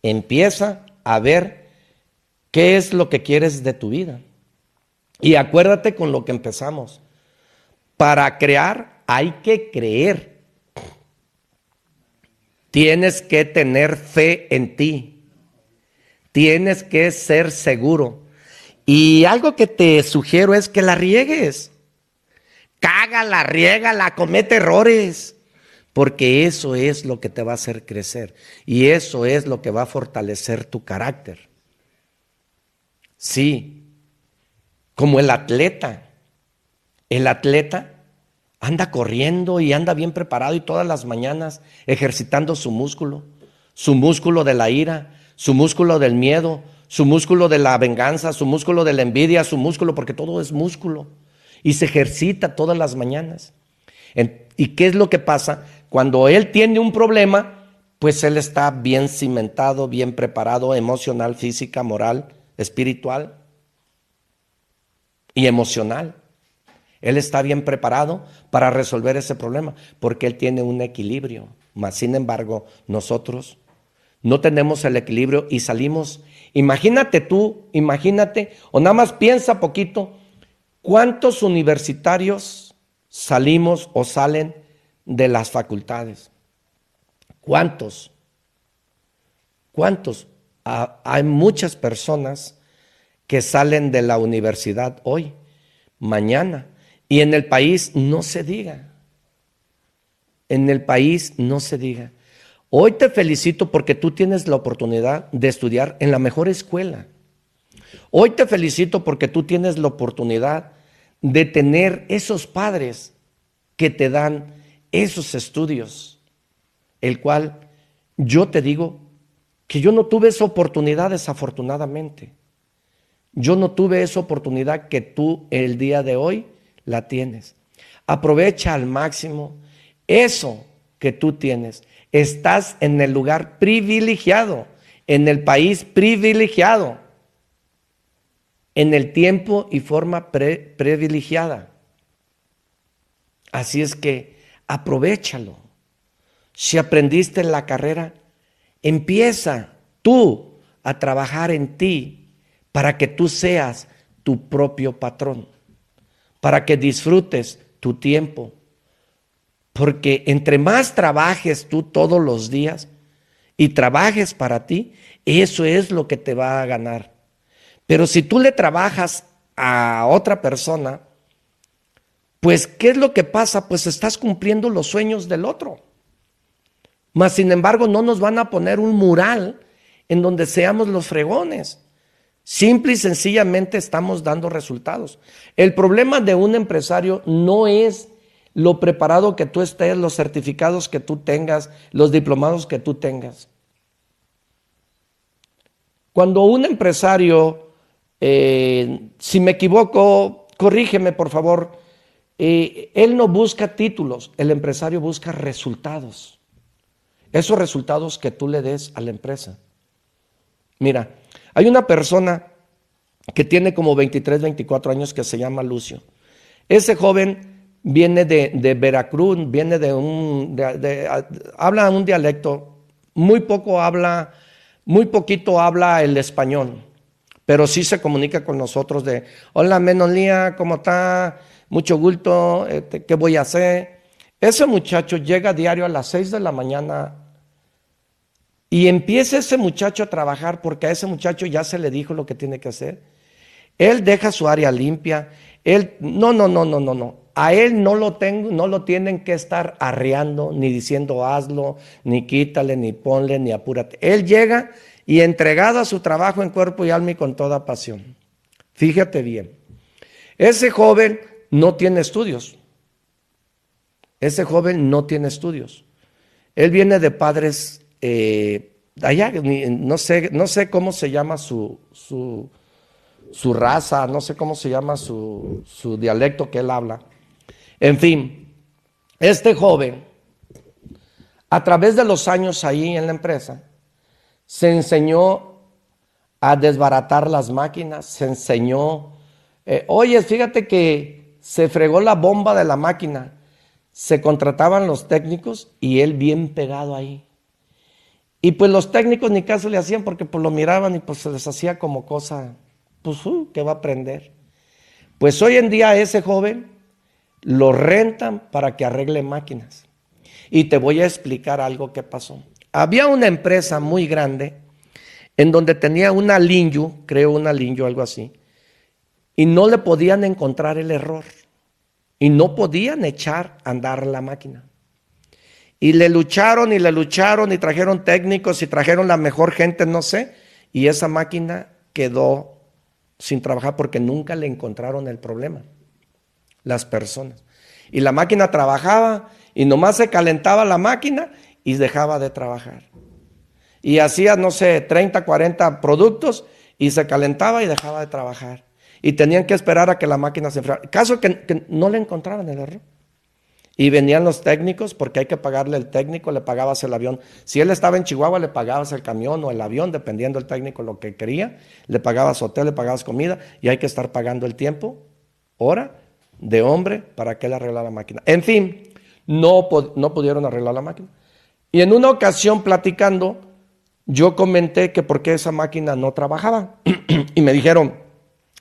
empieza a ver qué es lo que quieres de tu vida. Y acuérdate con lo que empezamos. Para crear hay que creer. Tienes que tener fe en ti. Tienes que ser seguro. Y algo que te sugiero es que la riegues. Cágala, riégala, comete errores porque eso es lo que te va a hacer crecer y eso es lo que va a fortalecer tu carácter. Sí, como el atleta. El atleta anda corriendo y anda bien preparado y todas las mañanas ejercitando su músculo, su músculo de la ira, su músculo del miedo, su músculo de la venganza, su músculo de la envidia, su músculo, porque todo es músculo. Y se ejercita todas las mañanas. ¿Y qué es lo que pasa? Cuando él tiene un problema, pues él está bien cimentado, bien preparado, emocional, física, moral, espiritual y emocional. Él está bien preparado para resolver ese problema porque él tiene un equilibrio. Mas, sin embargo, nosotros no tenemos el equilibrio y salimos. Imagínate tú, imagínate, o nada más piensa poquito, ¿cuántos universitarios salimos o salen de las facultades. ¿Cuántos? ¿Cuántos? hay muchas personas que salen de la universidad hoy, mañana, y en el país no se diga. En el país no se diga. Hoy te felicito porque tú tienes la oportunidad de estudiar en la mejor escuela. Hoy te felicito porque tú tienes la oportunidad de tener esos padres que te dan esos estudios, el cual yo te digo que yo no tuve esa oportunidad desafortunadamente. Yo no tuve esa oportunidad que tú el día de hoy la tienes. Aprovecha al máximo eso que tú tienes. Estás en el lugar privilegiado, en el país privilegiado, en el tiempo y forma privilegiada. Así es que aprovechalo. Si aprendiste la carrera, empieza tú a trabajar en ti para que tú seas tu propio patrón, para que disfrutes tu tiempo. Porque entre más trabajes tú todos los días y trabajes para ti, eso es lo que te va a ganar. Pero si tú le trabajas a otra persona, pues ¿qué es lo que pasa? Pues estás cumpliendo los sueños del otro. Mas, sin embargo, no nos van a poner un mural en donde seamos los fregones. Simple y sencillamente estamos dando resultados. El problema de un empresario no es lo preparado que tú estés, los certificados que tú tengas, los diplomados que tú tengas. Cuando un empresario eh, si me equivoco, corrígeme por favor. Eh, él no busca títulos, el empresario busca resultados. Esos resultados que tú le des a la empresa. Mira, hay una persona que tiene como 23, 24 años que se llama Lucio. Ese joven viene de, Veracruz, viene de un, habla un dialecto, muy poco habla, muy poquito habla el español pero sí se comunica con nosotros de, hola Menolía, ¿cómo está? Mucho gusto, este, ¿qué voy a hacer? Ese muchacho llega diario a las 6 de la mañana y empieza ese muchacho a trabajar porque a ese muchacho ya se le dijo lo que tiene que hacer. Él deja su área limpia. Él, no, no, no, no, no, no. A él no lo, tengo, no lo tienen que estar arreando, ni diciendo hazlo, ni quítale, ni ponle, ni apúrate. Él llega y entregado a su trabajo en cuerpo y alma y con toda pasión. Fíjate bien, ese joven no tiene estudios. Ese joven no tiene estudios. Él viene de padres eh, allá, no sé, no sé cómo se llama su, su, raza, no sé cómo se llama su, su dialecto que él habla. En fin, este joven, a través de los años ahí en la empresa, se enseñó a desbaratar las máquinas, se enseñó, eh, oye, fíjate que se fregó la bomba de la máquina, se contrataban los técnicos y él bien pegado ahí. Y pues los técnicos ni caso le hacían porque pues lo miraban y pues se les hacía como cosa, pues, uh, ¿qué va a aprender? Pues hoy en día ese joven lo rentan para que arregle máquinas. Y te voy a explicar algo que pasó. Había una empresa muy grande en donde tenía una Linju, creo una Linju, algo así, y no le podían encontrar el error. Y no podían echar a andar la máquina. Y le lucharon y le lucharon y trajeron técnicos y trajeron la mejor gente, no sé. Y esa máquina quedó sin trabajar porque nunca le encontraron el problema. Las personas. Y la máquina trabajaba y nomás se calentaba la máquina y dejaba de trabajar. Y hacía, no sé, 30, 40 productos y se calentaba y dejaba de trabajar. Y tenían que esperar a que la máquina se enfriara. Caso que, no le encontraban el error. Y venían los técnicos, porque hay que pagarle el técnico, le pagabas el avión. Si él estaba en Chihuahua, le pagabas el camión o el avión, dependiendo del técnico lo que quería. Le pagabas hotel, le pagabas comida, y hay que estar pagando el tiempo, hora, de hombre, para que él arreglara la máquina. En fin, no, no pudieron arreglar la máquina. Y en una ocasión platicando, yo comenté que por qué esa máquina no trabajaba. y me dijeron,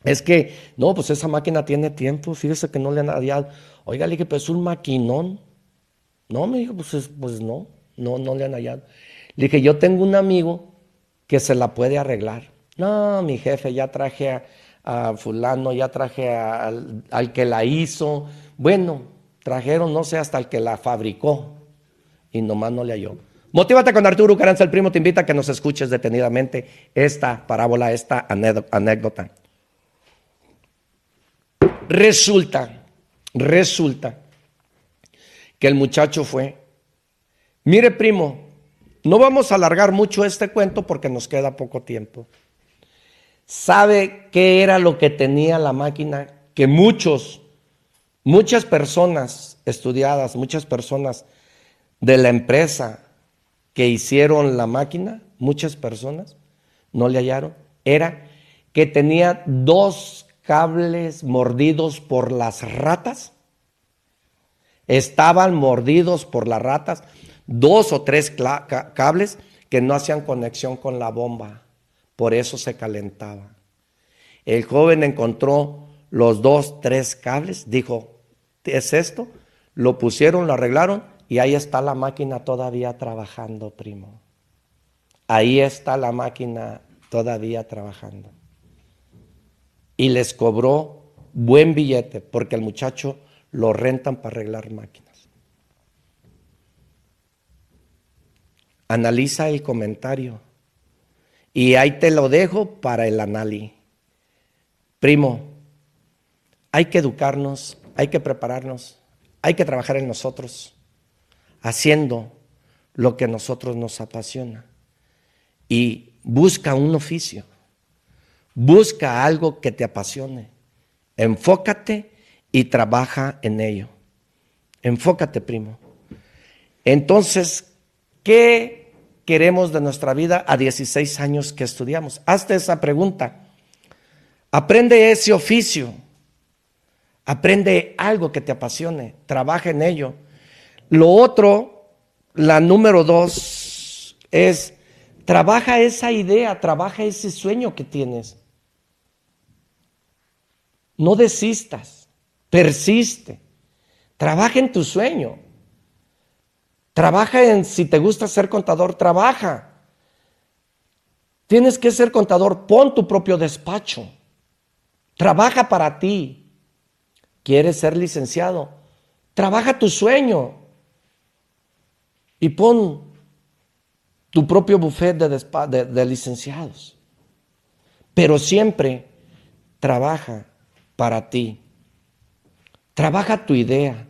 es que, no, pues esa máquina tiene tiempo, fíjese que no le han hallado. Oiga, le dije, pues es un maquinón. No, me dijo, pues, pues no, no, no le han hallado. Le dije, yo tengo un amigo que se la puede arreglar. No, mi jefe, ya traje a, fulano, ya traje al, al que la hizo. Bueno, trajeron, no sé, hasta el que la fabricó y nomás no le halló. Motívate con Arturo Caranza, el primo te invita a que nos escuches detenidamente esta parábola, esta anécdota. Resulta, resulta que el muchacho fue. Mire, primo, no vamos a alargar mucho este cuento porque nos queda poco tiempo. ¿Sabe qué era lo que tenía la máquina? Que muchos, muchas personas estudiadas, muchas personas de la empresa que hicieron la máquina, muchas personas no le hallaron, era que tenía dos cables mordidos por las ratas. Estaban mordidos por las ratas, dos o tres cables que no hacían conexión con la bomba. Por eso se calentaba. El joven encontró los dos, tres cables, dijo, ¿es esto? Lo pusieron, lo arreglaron y ahí está la máquina todavía trabajando, primo. Ahí está la máquina todavía trabajando. Y les cobró buen billete porque el muchacho lo rentan para arreglar máquinas. Analiza el comentario. Y ahí te lo dejo para el análisis. Primo, hay que educarnos, hay que prepararnos, hay que trabajar en nosotros, haciendo lo que a nosotros nos apasiona. Y busca un oficio, busca algo que te apasione, enfócate y trabaja en ello. Enfócate, primo. Entonces, ¿qué queremos de nuestra vida a 16 años que estudiamos? Hazte esa pregunta. Aprende ese oficio. Aprende algo que te apasione. Trabaja en ello. Lo otro, la número dos, es trabaja esa idea, trabaja ese sueño que tienes. No desistas, persiste. Trabaja en tu sueño. Trabaja en, si te gusta ser contador, trabaja. Tienes que ser contador, pon tu propio despacho. Trabaja para ti. ¿Quieres ser licenciado? Trabaja tu sueño. Y pon tu propio buffet de, de- de licenciados. Pero siempre trabaja para ti. Trabaja tu idea,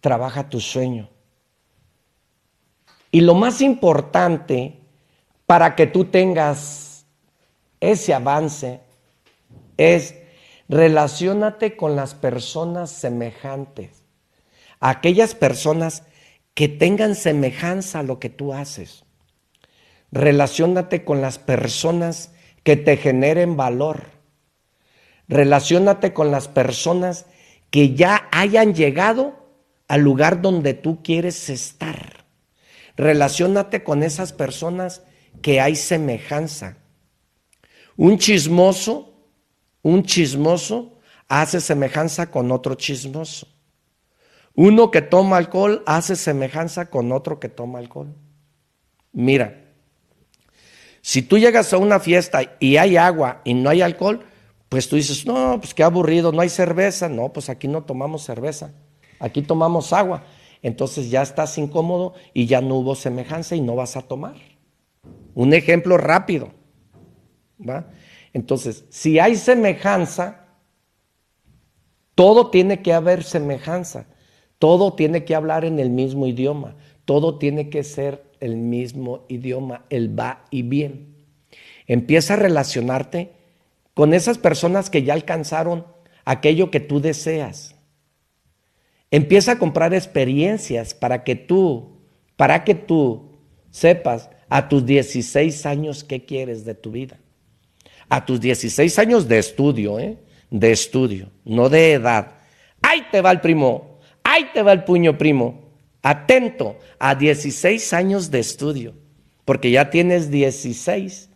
trabaja tu sueño. Y lo más importante para que tú tengas ese avance es relacionate con las personas semejantes. Aquellas personas que tengan semejanza a lo que tú haces. Relaciónate con las personas que te generen valor. Relaciónate con las personas que ya hayan llegado al lugar donde tú quieres estar. Relaciónate con esas personas que hay semejanza. Un chismoso, un chismoso hace semejanza con otro chismoso. Uno que toma alcohol hace semejanza con otro que toma alcohol. Mira, si tú llegas a una fiesta y hay agua y no hay alcohol, pues tú dices, no, pues qué aburrido, no hay cerveza. No, pues aquí no tomamos cerveza, aquí tomamos agua. Entonces ya estás incómodo y ya no hubo semejanza y no vas a tomar. Un ejemplo rápido. ¿va? Entonces, si hay semejanza, todo tiene que haber semejanza. Todo tiene que hablar en el mismo idioma. Todo tiene que ser el mismo idioma, el va y bien. Empieza a relacionarte con esas personas que ya alcanzaron aquello que tú deseas. Empieza a comprar experiencias para que tú, para que tú sepas a tus 16 años qué quieres de tu vida. A tus 16 años de estudio, ¿eh? De estudio, no de edad. Ahí te va el primo, ahí te va el puño primo. Atento, a 16 años de estudio, porque ya tienes 16.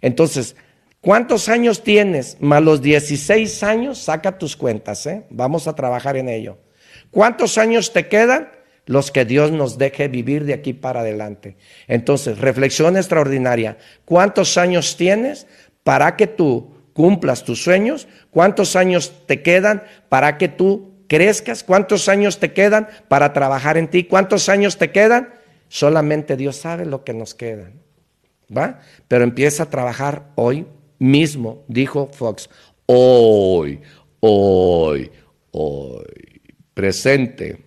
Entonces, ¿cuántos años tienes? Más los 16 años, saca tus cuentas, ¿eh? Vamos a trabajar en ello. ¿Cuántos años te quedan? los que Dios nos deje vivir de aquí para adelante. Entonces, reflexión extraordinaria. ¿Cuántos años tienes para que tú cumplas tus sueños? ¿Cuántos años te quedan para que tú crezcas? ¿Cuántos años te quedan para trabajar en ti? ¿Cuántos años te quedan? Solamente Dios sabe lo que nos quedan. ¿Va? Pero empieza a trabajar hoy mismo, dijo Fox. Hoy, hoy, hoy. Presente.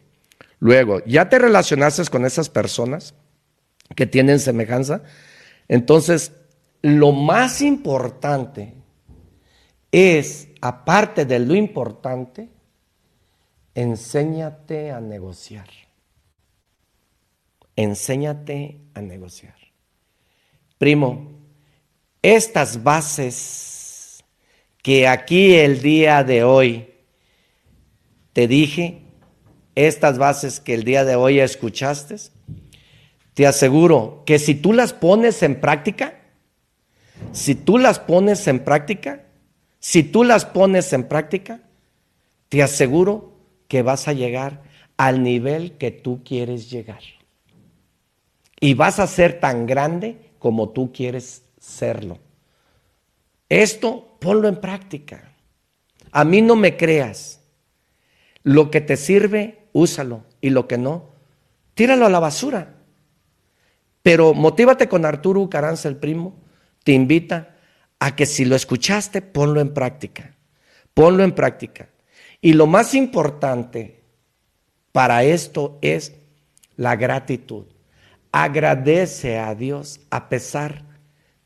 Luego, ya te relacionaste con esas personas que tienen semejanza. Entonces, lo más importante es, aparte de lo importante, enséñate a negociar. Enséñate a negociar. Primo, estas bases que aquí el día de hoy te dije, estas bases que el día de hoy escuchaste, te aseguro que si tú las pones en práctica, si tú las pones en práctica, si tú las pones en práctica, te aseguro que vas a llegar al nivel que tú quieres llegar. Y vas a ser tan grande como tú quieres serlo. Esto ponlo en práctica. A mí no me creas. Lo que te sirve úsalo. Y lo que no, tíralo a la basura. Pero motívate con Arturo Caranza, el primo, te invita a que si lo escuchaste, ponlo en práctica. Ponlo en práctica. Y lo más importante para esto es la gratitud. Agradece a Dios a pesar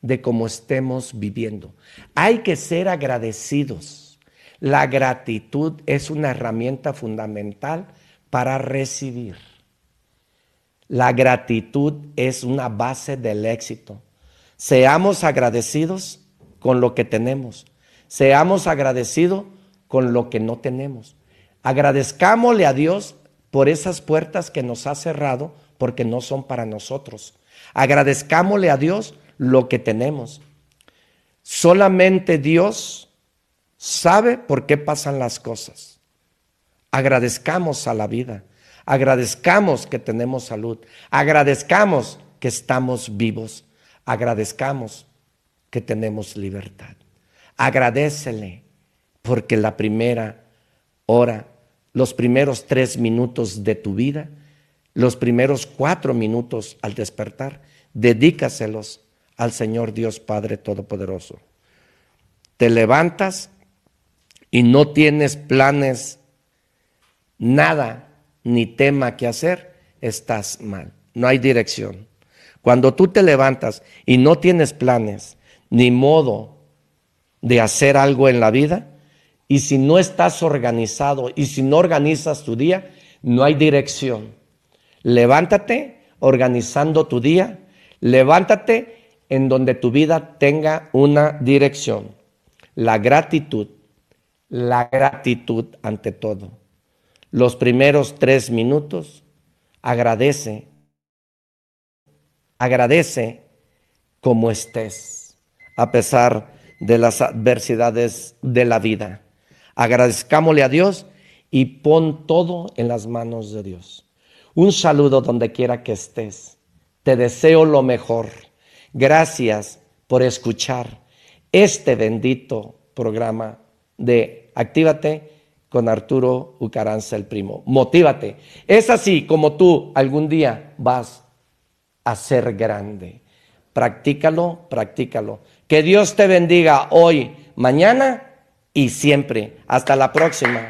de cómo estemos viviendo. Hay que ser agradecidos. La gratitud es una herramienta fundamental para recibir. La gratitud es una base del éxito. Seamos agradecidos con lo que tenemos. Seamos agradecidos con lo que no tenemos. Agradezcámosle a Dios por esas puertas que nos ha cerrado porque no son para nosotros. Agradezcámosle a Dios lo que tenemos. Solamente Dios sabe por qué pasan las cosas. Agradezcamos a la vida. Agradezcamos que tenemos salud. Agradezcamos que estamos vivos. Agradezcamos que tenemos libertad. Agradecele porque la primera hora, los primeros tres minutos de tu vida, los primeros cuatro minutos al despertar, dedícaselos al Señor Dios Padre Todopoderoso. Te levantas y no tienes planes nada ni tema que hacer, estás mal. No hay dirección. Cuando tú te levantas y no tienes planes ni modo de hacer algo en la vida, y si no estás organizado y si no organizas tu día, no hay dirección. Levántate organizando tu día, levántate en donde tu vida tenga una dirección. La gratitud, la gratitud ante todo los primeros tres minutos, agradece, agradece como estés, a pesar de las adversidades de la vida. Agradezcámosle a Dios y pon todo en las manos de Dios. Un saludo donde quiera que estés. Te deseo lo mejor. Gracias por escuchar este bendito programa de Actívate con Arturo Ucaranza el primo. Motívate. Es así como tú algún día vas a ser grande. Practícalo, practícalo. Que Dios te bendiga hoy, mañana y siempre. Hasta la próxima.